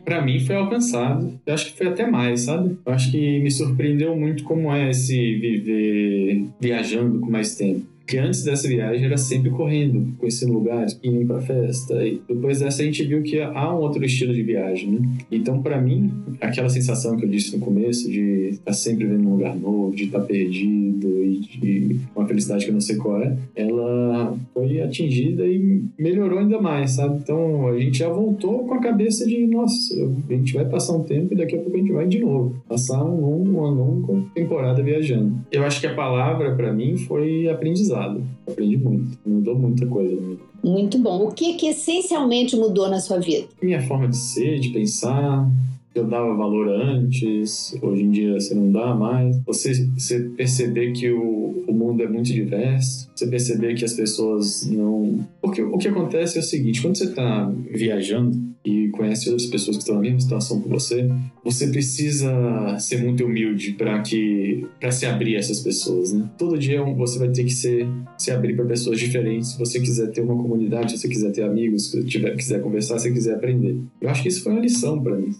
para mim foi alcançado. Eu acho que foi até mais, sabe? Eu acho que me surpreendeu muito como é esse viver viajando com mais tempo. Que antes dessa viagem era sempre correndo, conhecendo lugares, indo para festa. E depois dessa a gente viu que há um outro estilo de viagem, né? Então, para mim, aquela sensação que eu disse no começo de estar sempre vendo um lugar novo, de estar perdido e de uma felicidade que eu não sei qual é, ela foi atingida e melhorou ainda mais, sabe? Então, a gente já voltou com a cabeça de, nossa, a gente vai passar um tempo e daqui a pouco a gente vai de novo. Passar um longo, uma longa temporada viajando. Eu acho que a palavra para mim foi aprendizado. Aprendi muito. Mudou muita coisa. Muito bom. O que, que essencialmente mudou na sua vida? Minha forma de ser, de pensar, eu dava valor antes, hoje em dia você não dá mais. Você, você perceber que o, o mundo é muito diverso, você perceber que as pessoas não. Porque o que acontece é o seguinte: quando você está viajando, e conhece outras pessoas que estão na mesma situação que você, você precisa ser muito humilde para que para se abrir a essas pessoas, né? Todo dia você vai ter que ser, se abrir para pessoas diferentes, se você quiser ter uma comunidade, se você quiser ter amigos, se você quiser conversar, se você quiser aprender. Eu acho que isso foi uma lição para mim.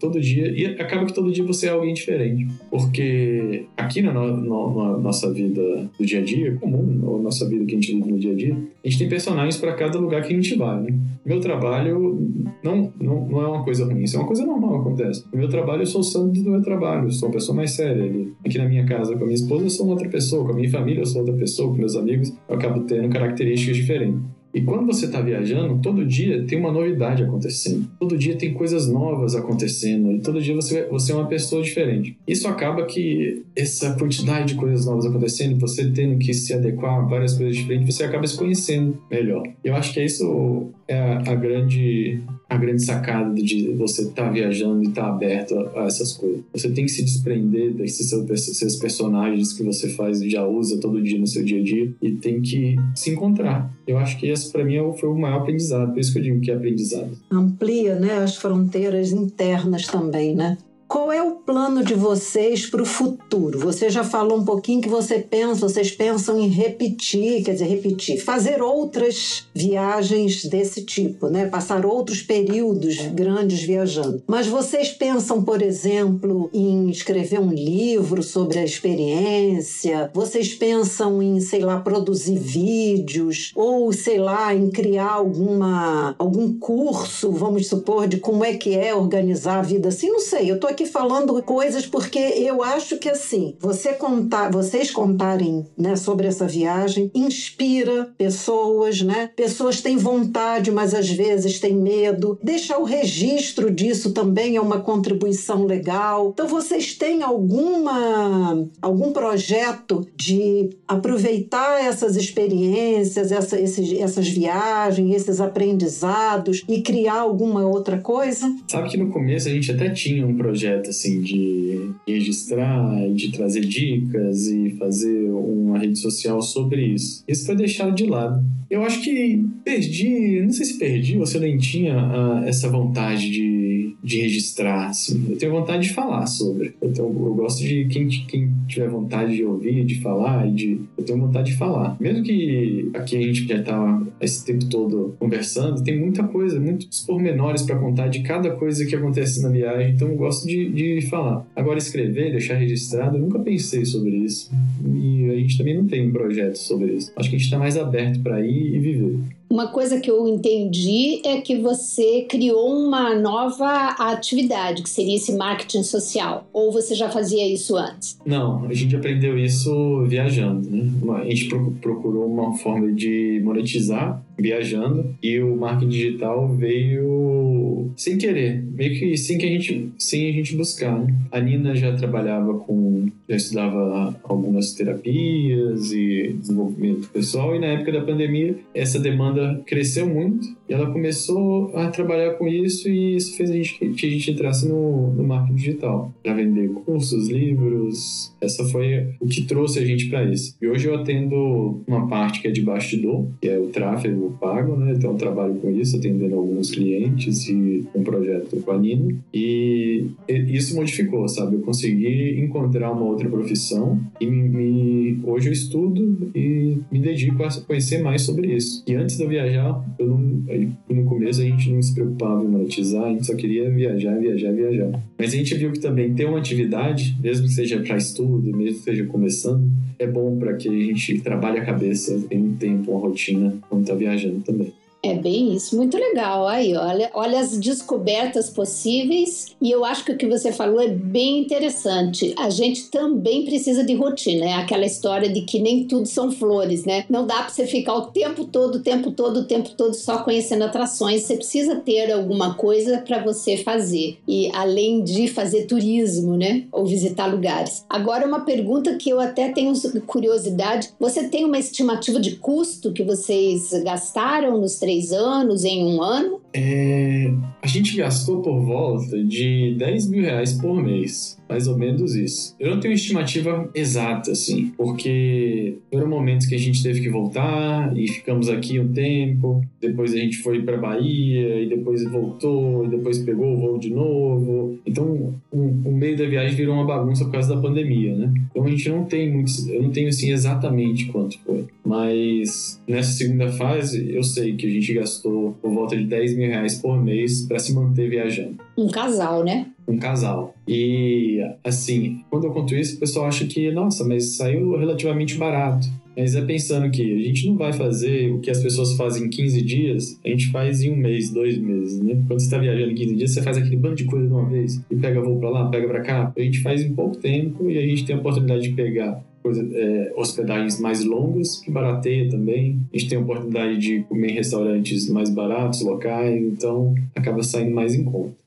Todo dia e acaba que todo dia você é alguém diferente, porque aqui na, no, na nossa vida do dia a dia comum, ou nossa vida que a gente vive no dia a dia, a gente tem personagens para cada lugar que a gente vai, né? Meu trabalho não não, não, é uma coisa ruim, isso é uma coisa normal acontece. No meu trabalho, eu sou o santo do meu trabalho, eu sou uma pessoa mais séria ali. Aqui na minha casa, com a minha esposa, eu sou outra pessoa, com a minha família, eu sou outra pessoa, com meus amigos, eu acabo tendo características diferentes. E quando você está viajando, todo dia tem uma novidade acontecendo. Todo dia tem coisas novas acontecendo. E todo dia você, você é uma pessoa diferente. Isso acaba que essa quantidade de coisas novas acontecendo, você tendo que se adequar a várias coisas diferentes, você acaba se conhecendo melhor. Eu acho que é isso é a, a grande a grande sacada de você estar tá viajando e estar tá aberto a, a, essas coisas. Você tem que se desprender desses seus, seus personagens que você faz e já usa todo dia no seu dia a dia e tem que se encontrar. Eu acho que esse para mim é foi o maior aprendizado, por isso que eu digo que é aprendizado. Amplia, né, as fronteiras internas também, né? Qual é o plano de vocês para o futuro? Você já falou um pouquinho que você pensa, vocês pensam em repetir, quer dizer, repetir, fazer outras viagens desse tipo, né? Passar outros períodos grandes viajando. Mas vocês pensam, por exemplo, em escrever um livro sobre a experiência? Vocês pensam em, sei lá, produzir vídeos ou, sei lá, em criar alguma algum curso, vamos supor, de como é que é organizar a vida assim? Não sei, eu tô aqui aqui falando coisas porque eu acho que assim, você contar, vocês contarem, né, sobre essa viagem inspira pessoas, né? Pessoas têm vontade, mas às vezes têm medo. Deixar o registro disso também é uma contribuição legal. Então vocês têm alguma algum projeto de aproveitar essas experiências, essa, esses, essas viagens, esses aprendizados e criar alguma outra coisa? Sabe que no começo a gente até tinha um projeto projeto assim de registrar, de trazer dicas e fazer uma rede social sobre isso. Isso foi deixado de lado. Eu acho que perdi, não sei se perdi ou se eu nem tinha uh, essa vontade de, de registrar. Assim. Eu tenho vontade de falar sobre. Então eu gosto de quem, quem tiver vontade de ouvir, de falar e de. Eu tenho vontade de falar. Mesmo que aqui a gente já tá esse tempo todo conversando, tem muita coisa, muitos pormenores para contar de cada coisa que acontece na viagem. Então eu gosto de, de falar. Agora, escrever, deixar registrado, eu nunca pensei sobre isso. E a gente também não tem um projeto sobre isso. Acho que a gente está mais aberto para ir e viver. Uma coisa que eu entendi é que você criou uma nova atividade, que seria esse marketing social. Ou você já fazia isso antes? Não, a gente aprendeu isso viajando. Né? A gente procurou uma forma de monetizar viajando e o marketing digital veio sem querer, meio que sem que a gente, sem a gente buscar. Né? A Nina já trabalhava com, já estudava algumas terapias e desenvolvimento pessoal e na época da pandemia essa demanda cresceu muito e ela começou a trabalhar com isso e isso fez a gente, que a gente entrasse no, no marketing digital para vender cursos, livros. Essa foi o que trouxe a gente para isso. E hoje eu atendo uma parte que é de bastidor, que é o tráfego pago, né? Então trabalho com isso, atendendo alguns clientes e um projeto com a Nina. E isso modificou, sabe? Eu consegui encontrar uma outra profissão e me, me, hoje eu estudo e me dedico a conhecer mais sobre isso. E antes de eu viajar, eu não, no começo a gente não se preocupava em monetizar, a gente só queria viajar, viajar, viajar. Mas a gente viu que também ter uma atividade, mesmo que seja para estudo, mesmo que seja começando, é bom para que a gente trabalhe a cabeça, tenha um tempo, uma rotina quando está viajando também. É bem isso, muito legal. Aí, olha, olha as descobertas possíveis e eu acho que o que você falou é bem interessante. A gente também precisa de rotina, é aquela história de que nem tudo são flores, né? Não dá para você ficar o tempo todo, o tempo todo, o tempo todo só conhecendo atrações. Você precisa ter alguma coisa para você fazer e além de fazer turismo, né? Ou visitar lugares. Agora uma pergunta que eu até tenho curiosidade. Você tem uma estimativa de custo que vocês gastaram nos três três anos, em um ano? É, a gente gastou por volta de 10 mil reais por mês. Mais ou menos isso. Eu não tenho estimativa exata, assim, porque foram momentos que a gente teve que voltar e ficamos aqui um tempo. Depois a gente foi para Bahia e depois voltou e depois pegou o voo de novo. Então, o, o meio da viagem virou uma bagunça por causa da pandemia, né? Então a gente não tem muitos, eu não tenho assim exatamente quanto foi. Mas nessa segunda fase, eu sei que a gente gastou por volta de 10 mil reais por mês para se manter viajando. Um casal, né? Um casal. E, assim, quando eu conto isso, o pessoal acha que, nossa, mas saiu relativamente barato. Mas é pensando que a gente não vai fazer o que as pessoas fazem em 15 dias, a gente faz em um mês, dois meses, né? Quando você está viajando em 15 dias, você faz aquele bando de coisa de uma vez e pega voo para lá, pega para cá. A gente faz em pouco tempo e a gente tem a oportunidade de pegar coisa, é, hospedagens mais longas, que barateia também. A gente tem a oportunidade de comer em restaurantes mais baratos, locais, então acaba saindo mais em conta.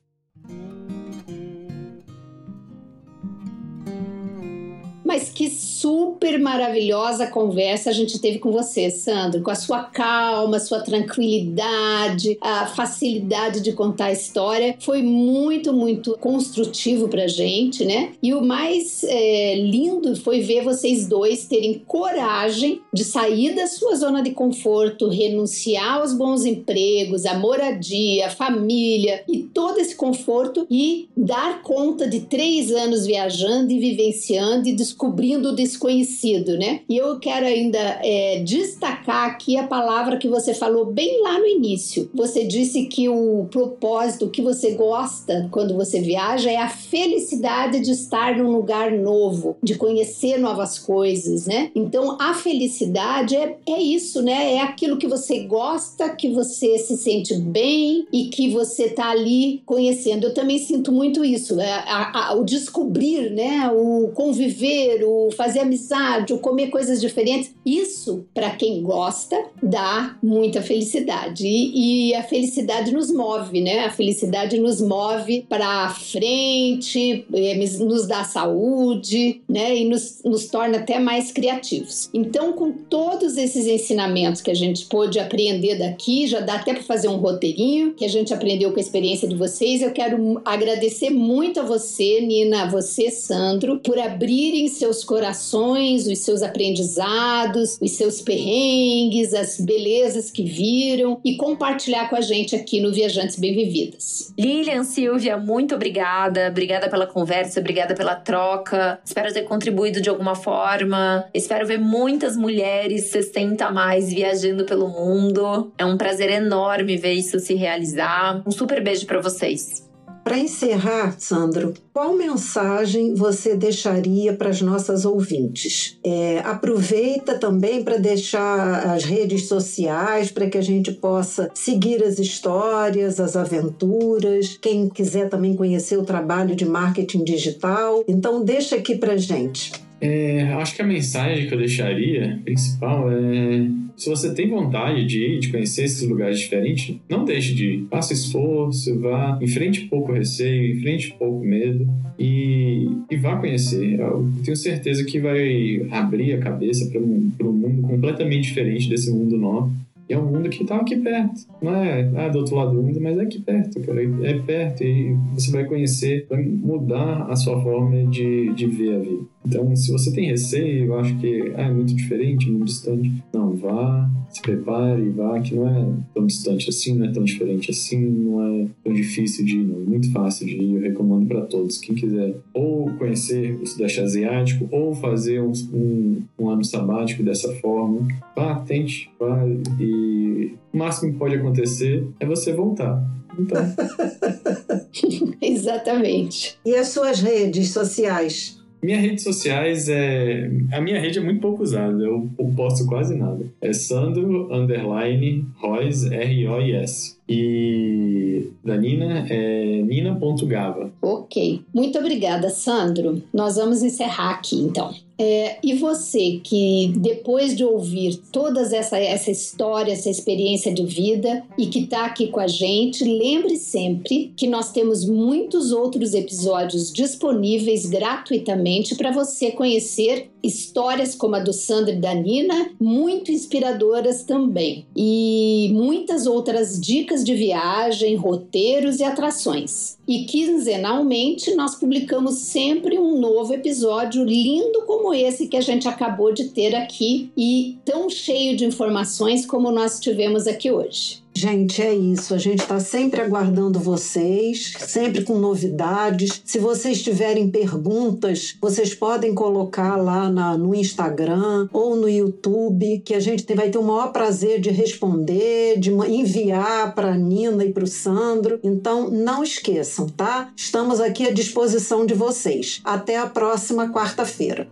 Mas que super maravilhosa conversa a gente teve com você, Sandro, com a sua calma, sua tranquilidade, a facilidade de contar a história. Foi muito, muito construtivo pra gente, né? E o mais é, lindo foi ver vocês dois terem coragem de sair da sua zona de conforto, renunciar aos bons empregos, a moradia, a família e todo esse conforto e dar conta de três anos viajando e vivenciando e descobrindo o desconhecido, né? E eu quero ainda é, destacar aqui a palavra que você falou bem lá no início. Você disse que o propósito, o que você gosta quando você viaja é a felicidade de estar num lugar novo, de conhecer novas coisas, né? Então a felicidade é, é isso, né? É aquilo que você gosta, que você se sente bem e que você tá ali conhecendo. Eu também sinto muito isso, é, a, a, o descobrir, né? O conviver, o fazer amizade, ou comer coisas diferentes. Isso, para quem gosta, dá muita felicidade. E, e, a felicidade nos move, né? A felicidade nos move para frente, é, nos dá saúde, né? E nos, nos torna até mais criativos. Então, com todos esses ensinamentos que a gente pôde aprender daqui, já dá até para fazer um roteirinho que a gente aprendeu com a experiência de vocês. Eu quero agradecer muito a você, Nina, a você, Sandro, por abrirem seus corações os seus aprendizados, os seus perrengues, as belezas que viram e compartilhar com a gente aqui no Viajantes Bem Vividas. Lilian, Silvia, muito obrigada. Obrigada pela conversa, obrigada pela troca. Espero ter contribuído de alguma forma. Espero ver muitas mulheres 60 a mais viajando pelo mundo. É um prazer enorme ver isso se realizar. Um super beijo para vocês. Para encerrar, Sandro, qual mensagem você deixaria para as nossas ouvintes? É, aproveita também para deixar as redes sociais para que a gente possa seguir as histórias, as aventuras. Quem quiser também conhecer o trabalho de marketing digital, então deixa aqui para gente. É, acho que a mensagem que eu deixaria, principal, é se você tem vontade de ir, de conhecer esses lugares diferentes, não deixe de ir. Faça esforço, vá, enfrente pouco receio, enfrente pouco medo e, e vá conhecer. Eu tenho certeza que vai abrir a cabeça para um, um mundo completamente diferente desse mundo novo E é um mundo que tá aqui perto. Não é ah, do outro lado do mundo, mas é aqui perto, cara. É perto e você vai conhecer, vai mudar a sua forma de, de ver a vida. Então, se você tem receio, eu acho que ah, é muito diferente, muito distante. Não, vá, se prepare, vá, que não é tão distante assim, não é tão diferente assim, não é tão difícil de ir, não. É muito fácil de ir. Eu recomendo para todos. Quem quiser ou conhecer o Sudeste Asiático ou fazer um, um, um ano sabático dessa forma, vá, tente, vá. E o máximo que pode acontecer é você voltar. Então. Exatamente. E as suas redes sociais? Minhas redes sociais é. A minha rede é muito pouco usada, eu, posto quase nada. É Sandro Underline Royce R-O-I-S. E da Nina é nina.gava. Ok. Muito obrigada, Sandro. Nós vamos encerrar aqui então. É, e você que depois de ouvir toda essa, essa história, essa experiência de vida e que está aqui com a gente, lembre sempre que nós temos muitos outros episódios disponíveis gratuitamente para você conhecer histórias como a do Sandro e da Nina, muito inspiradoras também. E muitas outras dicas de viagem, roteiros e atrações. E quinzenalmente nós publicamos sempre um novo episódio lindo como esse que a gente acabou de ter aqui e tão cheio de informações como nós tivemos aqui hoje. Gente, é isso. A gente está sempre aguardando vocês, sempre com novidades. Se vocês tiverem perguntas, vocês podem colocar lá na, no Instagram ou no YouTube, que a gente vai ter o maior prazer de responder, de enviar para Nina e para o Sandro. Então, não esqueçam, tá? Estamos aqui à disposição de vocês. Até a próxima quarta-feira.